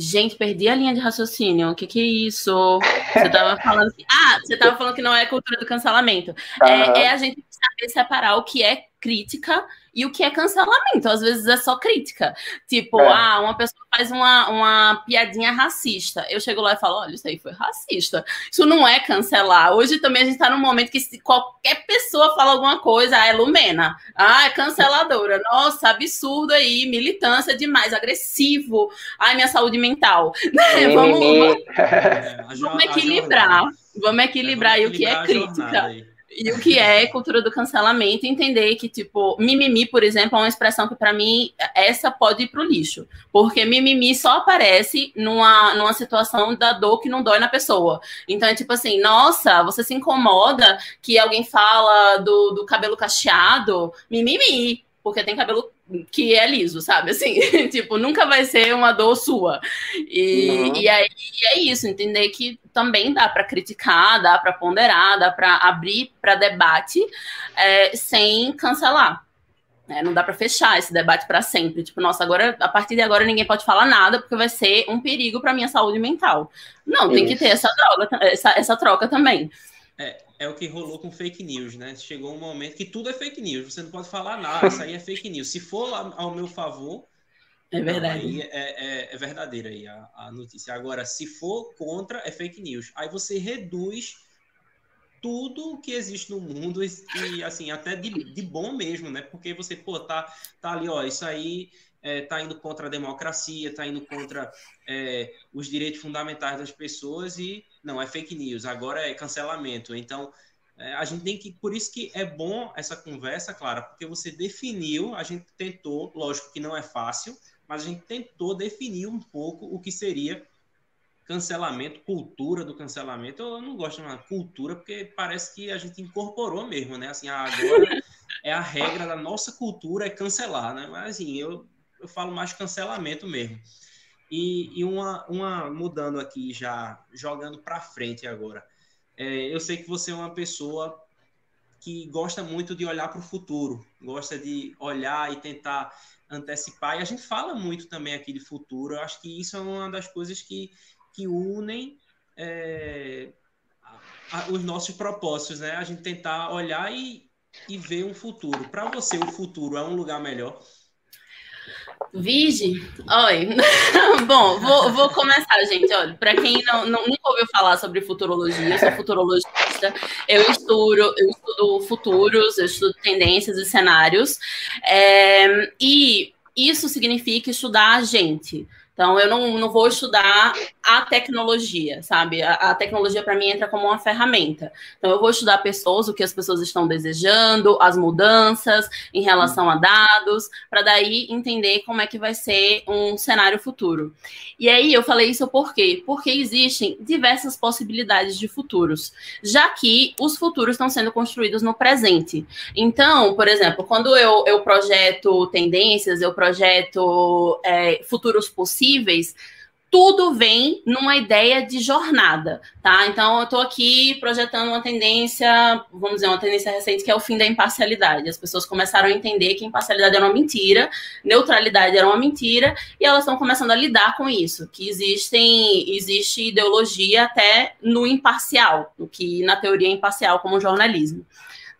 Gente, perdi a linha de raciocínio. O que, que é isso? Você tava falando que. Ah, você tava falando que não é cultura do cancelamento. Uhum. É, é, a gente saber separar o que é crítica e o que é cancelamento. Às vezes é só crítica. Tipo, é. ah, uma pessoa faz uma, uma piadinha racista. Eu chego lá e falo: olha, isso aí foi racista. Isso não é cancelar. Hoje também a gente tá num momento que se qualquer pessoa fala alguma coisa, ah, é Lumena. Ah, é canceladora. Nossa, absurdo aí, militância demais, agressivo. Ai, minha saúde mental. Né? Vamos, vamos, é, vamos equilibrar. Vamos equilibrar aí o que é crítica. E o que é cultura do cancelamento, entender que, tipo, mimimi, por exemplo, é uma expressão que, para mim, essa pode ir pro lixo. Porque mimimi só aparece numa, numa situação da dor que não dói na pessoa. Então, é tipo assim, nossa, você se incomoda que alguém fala do, do cabelo cacheado? Mimimi porque tem cabelo que é liso, sabe? Assim, tipo, nunca vai ser uma dor sua. E, uhum. e aí é isso, entender que também dá para criticar, dá para ponderar, dá para abrir para debate é, sem cancelar. É, não dá para fechar esse debate para sempre. Tipo, nossa, agora a partir de agora ninguém pode falar nada porque vai ser um perigo para minha saúde mental. Não, tem que ter essa, droga, essa, essa troca também. É, é o que rolou com fake news, né? Chegou um momento que tudo é fake news, você não pode falar nada, isso aí é fake news. Se for ao meu favor, é verdade. Aí é, é, é verdadeira aí a, a, notícia. Agora, se for contra, é fake news. Aí você reduz tudo que existe no mundo e, assim, até de, de bom mesmo, né? Porque você, pô, tá, tá ali, ó, isso aí é, tá indo contra a democracia, tá indo contra é, os direitos fundamentais das pessoas e não, é fake news, agora é cancelamento. Então, é, a gente tem que. Por isso que é bom essa conversa, Clara, porque você definiu, a gente tentou, lógico que não é fácil, mas a gente tentou definir um pouco o que seria cancelamento, cultura do cancelamento. Eu não gosto de chamar cultura, porque parece que a gente incorporou mesmo, né? Assim, ah, agora é a regra da nossa cultura é cancelar, né? Mas assim, eu, eu falo mais cancelamento mesmo. E, e uma, uma mudando aqui já, jogando para frente agora. É, eu sei que você é uma pessoa que gosta muito de olhar para o futuro, gosta de olhar e tentar antecipar. E a gente fala muito também aqui de futuro. Eu acho que isso é uma das coisas que, que unem é, a, os nossos propósitos, né? A gente tentar olhar e, e ver um futuro. Para você, o futuro é um lugar melhor? Vige, oi. Bom, vou, vou começar, gente. Olha, para quem não, não, nunca ouviu falar sobre futurologia, eu sou futurologista. Eu estudo, eu estudo futuros, eu estudo tendências e cenários. É, e isso significa estudar a gente. Então, eu não, não vou estudar a tecnologia, sabe? A, a tecnologia, para mim, entra como uma ferramenta. Então, eu vou estudar pessoas, o que as pessoas estão desejando, as mudanças em relação a dados, para daí entender como é que vai ser um cenário futuro. E aí, eu falei isso por quê? Porque existem diversas possibilidades de futuros, já que os futuros estão sendo construídos no presente. Então, por exemplo, quando eu, eu projeto tendências, eu projeto é, futuros possíveis, possíveis, tudo vem numa ideia de jornada, tá? Então, eu estou aqui projetando uma tendência, vamos dizer, uma tendência recente que é o fim da imparcialidade. As pessoas começaram a entender que imparcialidade era uma mentira, neutralidade era uma mentira, e elas estão começando a lidar com isso, que existem, existe ideologia até no imparcial, no que na teoria é imparcial, como jornalismo,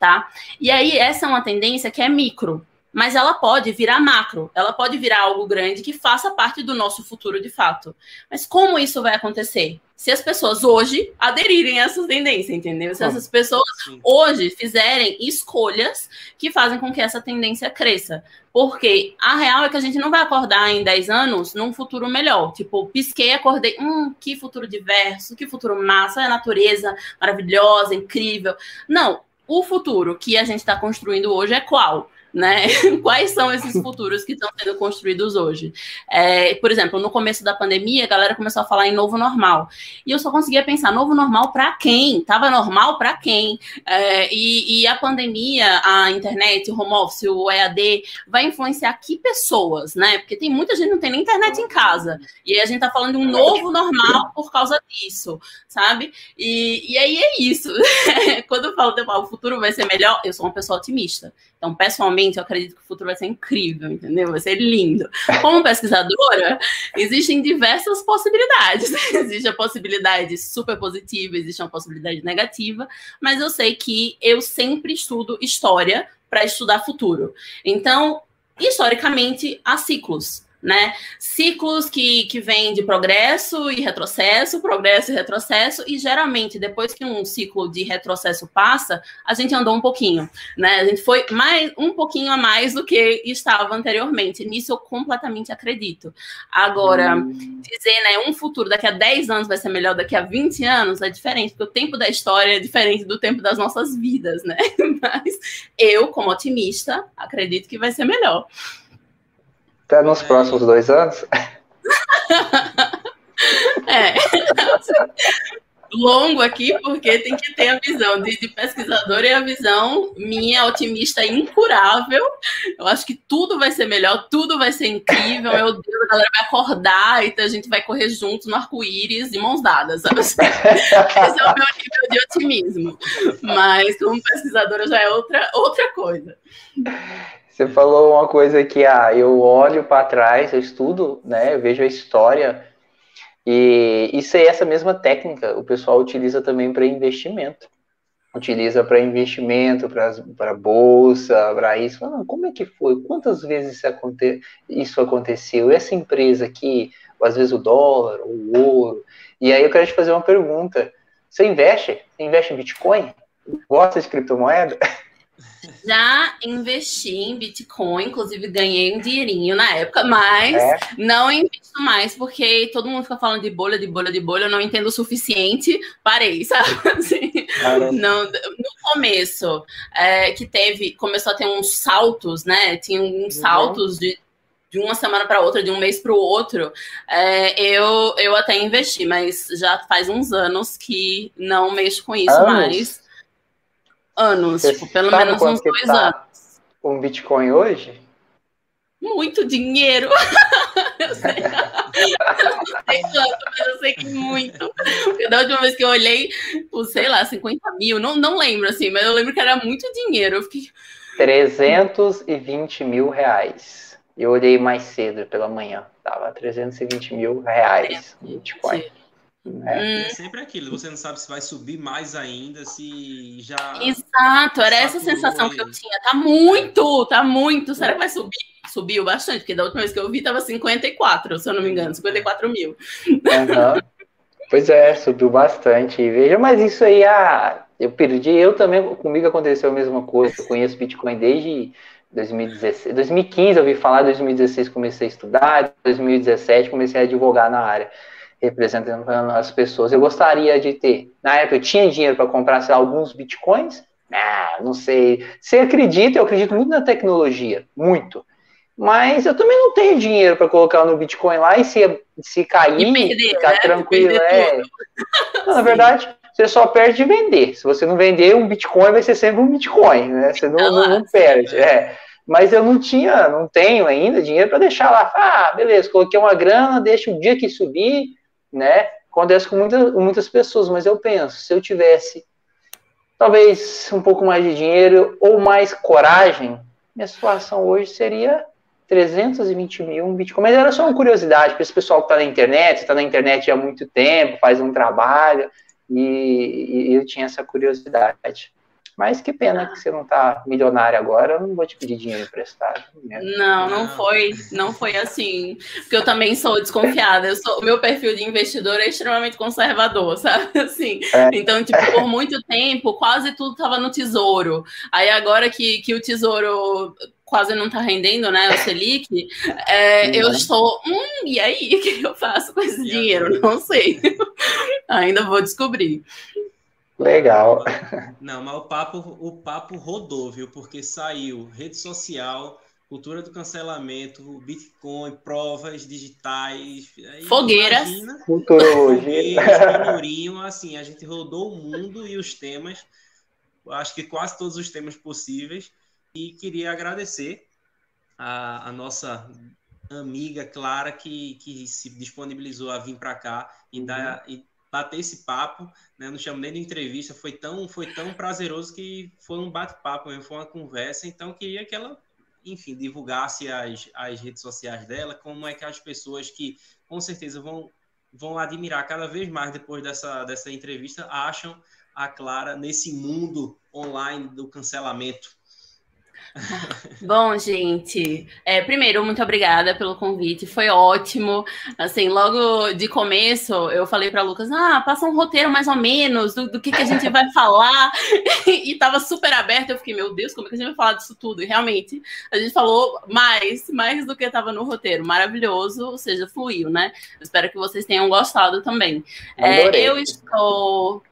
tá? E aí, essa é uma tendência que é micro, mas ela pode virar macro, ela pode virar algo grande que faça parte do nosso futuro de fato. Mas como isso vai acontecer? Se as pessoas hoje aderirem a essa tendência, entendeu? Se essas pessoas hoje fizerem escolhas que fazem com que essa tendência cresça. Porque a real é que a gente não vai acordar em 10 anos num futuro melhor. Tipo, pisquei, acordei, hum, que futuro diverso, que futuro massa, a natureza maravilhosa, incrível. Não, o futuro que a gente está construindo hoje é qual? Né? Quais são esses futuros que estão sendo construídos hoje? É, por exemplo, no começo da pandemia, a galera começou a falar em novo normal. E eu só conseguia pensar, novo normal para quem? Tava normal para quem? É, e, e, a pandemia, a internet, o home office, o EAD, vai influenciar que pessoas, né? Porque tem muita gente que não tem nem internet em casa. E a gente tá falando de um novo normal por causa disso, sabe? E, e aí é isso. Quando eu falo, o futuro vai ser melhor, eu sou uma pessoa otimista. Então, pessoalmente, eu acredito que o futuro vai ser incrível, entendeu? Vai ser lindo. Como pesquisadora, existem diversas possibilidades. existe a possibilidade super positiva, existe uma possibilidade negativa, mas eu sei que eu sempre estudo história para estudar futuro. Então, historicamente, há ciclos né? Ciclos que, que vêm de progresso e retrocesso, progresso e retrocesso, e geralmente, depois que um ciclo de retrocesso passa, a gente andou um pouquinho, né? A gente foi mais um pouquinho a mais do que estava anteriormente. Nisso eu completamente acredito. Agora, hum. dizer, né, um futuro daqui a 10 anos vai ser melhor daqui a 20 anos é diferente, porque o tempo da história é diferente do tempo das nossas vidas, né? Mas eu, como otimista, acredito que vai ser melhor. Até nos próximos dois anos? é. Longo aqui, porque tem que ter a visão de, de, pesquisador e a visão minha otimista incurável. Eu acho que tudo vai ser melhor, tudo vai ser incrível. Meu Deus, a galera vai acordar e a gente vai correr juntos no arco-íris de mãos dadas, sabe? Esse é o meu nível de otimismo. Mas como pesquisadora já é outra, outra coisa. Você falou uma coisa que ah, eu olho para trás, eu estudo, né? Eu vejo a história e isso é essa mesma técnica o pessoal utiliza também para investimento. Utiliza para investimento, para bolsa, para isso. Ah, como é que foi? Quantas vezes isso, aconte isso aconteceu? Essa empresa aqui, às vezes o dólar, o ouro. E aí eu quero te fazer uma pergunta. Você investe? Você investe em Bitcoin? Gosta de criptomoeda? Já investi em Bitcoin, inclusive ganhei um dinheirinho na época, mas é. não invisto mais porque todo mundo fica falando de bolha, de bolha, de bolha, eu não entendo o suficiente, parei, sabe? Assim, não, no começo, é, que teve, começou a ter uns saltos, né? Tinha uns uhum. saltos de, de uma semana para outra, de um mês para o outro, é, eu, eu até investi, mas já faz uns anos que não mexo com isso anos. mais anos, tipo, pelo menos uns dois tá anos. Um Bitcoin hoje? Muito dinheiro. eu sei. não sei quanto, mas eu sei que muito. Porque da última vez que eu olhei, por, sei lá, 50 mil, não, não lembro assim, mas eu lembro que era muito dinheiro. Eu fiquei. 320 mil reais. Eu olhei mais cedo pela manhã. Tava 320 mil reais Bitcoin. É. é. sempre aquilo, você não sabe se vai subir mais ainda, se já. Exato, era essa sensação que eu tinha. Tá muito, tá muito. Será que vai subir? Subiu bastante, porque da última vez que eu vi tava 54, se eu não me engano, 54 mil. Uhum. Pois é, subiu bastante. Veja, mas isso aí, ah, eu perdi, eu também, comigo aconteceu a mesma coisa. Eu conheço Bitcoin desde 2016, 2015 eu ouvi falar, 2016 comecei a estudar, 2017 comecei a advogar na área, representando as pessoas. Eu gostaria de ter, na época eu tinha dinheiro para comprar sei lá, alguns bitcoins, ah, não sei. Você acredita? Eu acredito muito na tecnologia, muito. Mas eu também não tenho dinheiro para colocar no Bitcoin lá e se, se cair, e perder, ficar né? tranquilo. É. Não, na verdade, você só perde de vender. Se você não vender, um Bitcoin vai ser sempre um Bitcoin, né? Você não, não, não perde. É. Mas eu não tinha, não tenho ainda dinheiro para deixar lá. Ah, beleza, coloquei uma grana, deixa o dia que subir, né? Acontece com muitas, muitas pessoas, mas eu penso, se eu tivesse talvez um pouco mais de dinheiro ou mais coragem, minha situação hoje seria 320 mil um Bitcoin. Mas era só uma curiosidade, porque esse pessoal que está na internet, está na internet há muito tempo, faz um trabalho, e, e eu tinha essa curiosidade. Mas que pena que você não está milionário agora, eu não vou te pedir dinheiro emprestado. Né? Não, não foi, não foi assim. Porque eu também sou desconfiada. Eu sou, o meu perfil de investidor é extremamente conservador, sabe? Assim. É. Então, tipo, por muito tempo, quase tudo estava no tesouro. Aí agora que, que o tesouro quase não está rendendo, né, o Selic, é, eu estou, hum, e aí, o que eu faço com esse dinheiro? Não sei. Ainda vou descobrir. Legal. Não, mas o papo, o papo rodou, viu? Porque saiu rede social, cultura do cancelamento, Bitcoin, provas digitais. Fogueiras. Futurologia. assim, a gente rodou o mundo e os temas, acho que quase todos os temas possíveis. E queria agradecer a, a nossa amiga Clara que, que se disponibilizou a vir para cá e, uhum. dar, e bater esse papo, né? Não chamo nem de entrevista, foi tão, foi tão prazeroso que foi um bate-papo, foi uma conversa. Então, queria que ela, enfim, divulgasse as, as redes sociais dela, como é que as pessoas que com certeza vão, vão admirar cada vez mais depois dessa, dessa entrevista acham a Clara nesse mundo online do cancelamento. Bom, gente, é, primeiro, muito obrigada pelo convite, foi ótimo. Assim, logo de começo, eu falei para Lucas: ah, passa um roteiro mais ou menos do, do que, que a gente vai falar, e tava super aberto. Eu fiquei, meu Deus, como é que a gente vai falar disso tudo? E realmente, a gente falou mais, mais do que estava no roteiro, maravilhoso, ou seja, fluiu, né? Espero que vocês tenham gostado também. É, eu estou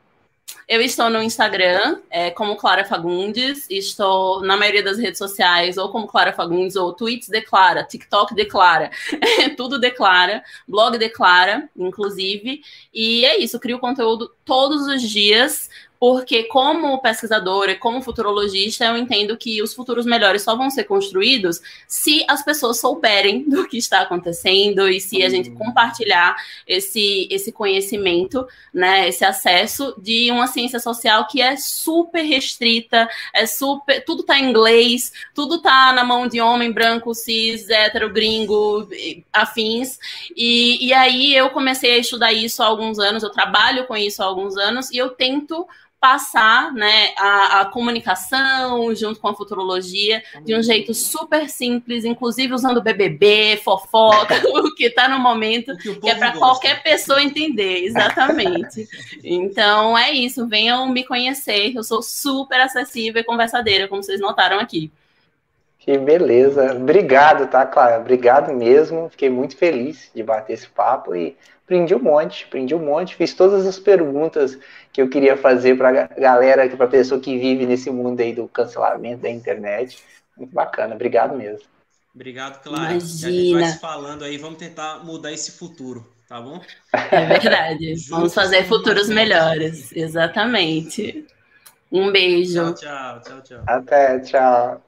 eu estou no Instagram é, como Clara Fagundes, estou na maioria das redes sociais ou como Clara Fagundes, ou tweets declara, TikTok declara, tudo declara, blog declara, inclusive. E é isso, crio conteúdo todos os dias porque como pesquisadora e como futurologista, eu entendo que os futuros melhores só vão ser construídos se as pessoas souberem do que está acontecendo e se a gente uhum. compartilhar esse, esse conhecimento, né, esse acesso de uma ciência social que é super restrita, é super, tudo está em inglês, tudo está na mão de homem branco, cis, hétero, gringo, afins. E, e aí eu comecei a estudar isso há alguns anos, eu trabalho com isso há alguns anos e eu tento passar né, a, a, comunicação junto com a futurologia de um jeito super simples, inclusive usando BBB, fofoca, o que está no momento, que, que é para qualquer pessoa entender, exatamente. então é isso, venham me conhecer, eu sou super acessível e conversadeira, como vocês notaram aqui. Que beleza, obrigado, tá, Clara? Obrigado mesmo, fiquei muito feliz de bater esse papo e aprendi um monte, aprendi um monte, fiz todas as perguntas que eu queria fazer para a galera, para a pessoa que vive nesse mundo aí do cancelamento da internet. Muito bacana, obrigado mesmo. Obrigado, Clara. Imagina. A gente vai se falando aí, vamos tentar mudar esse futuro, tá bom? É verdade. vamos fazer futuros melhores. Exatamente. Um beijo. Tchau, tchau, tchau, tchau. Até, tchau.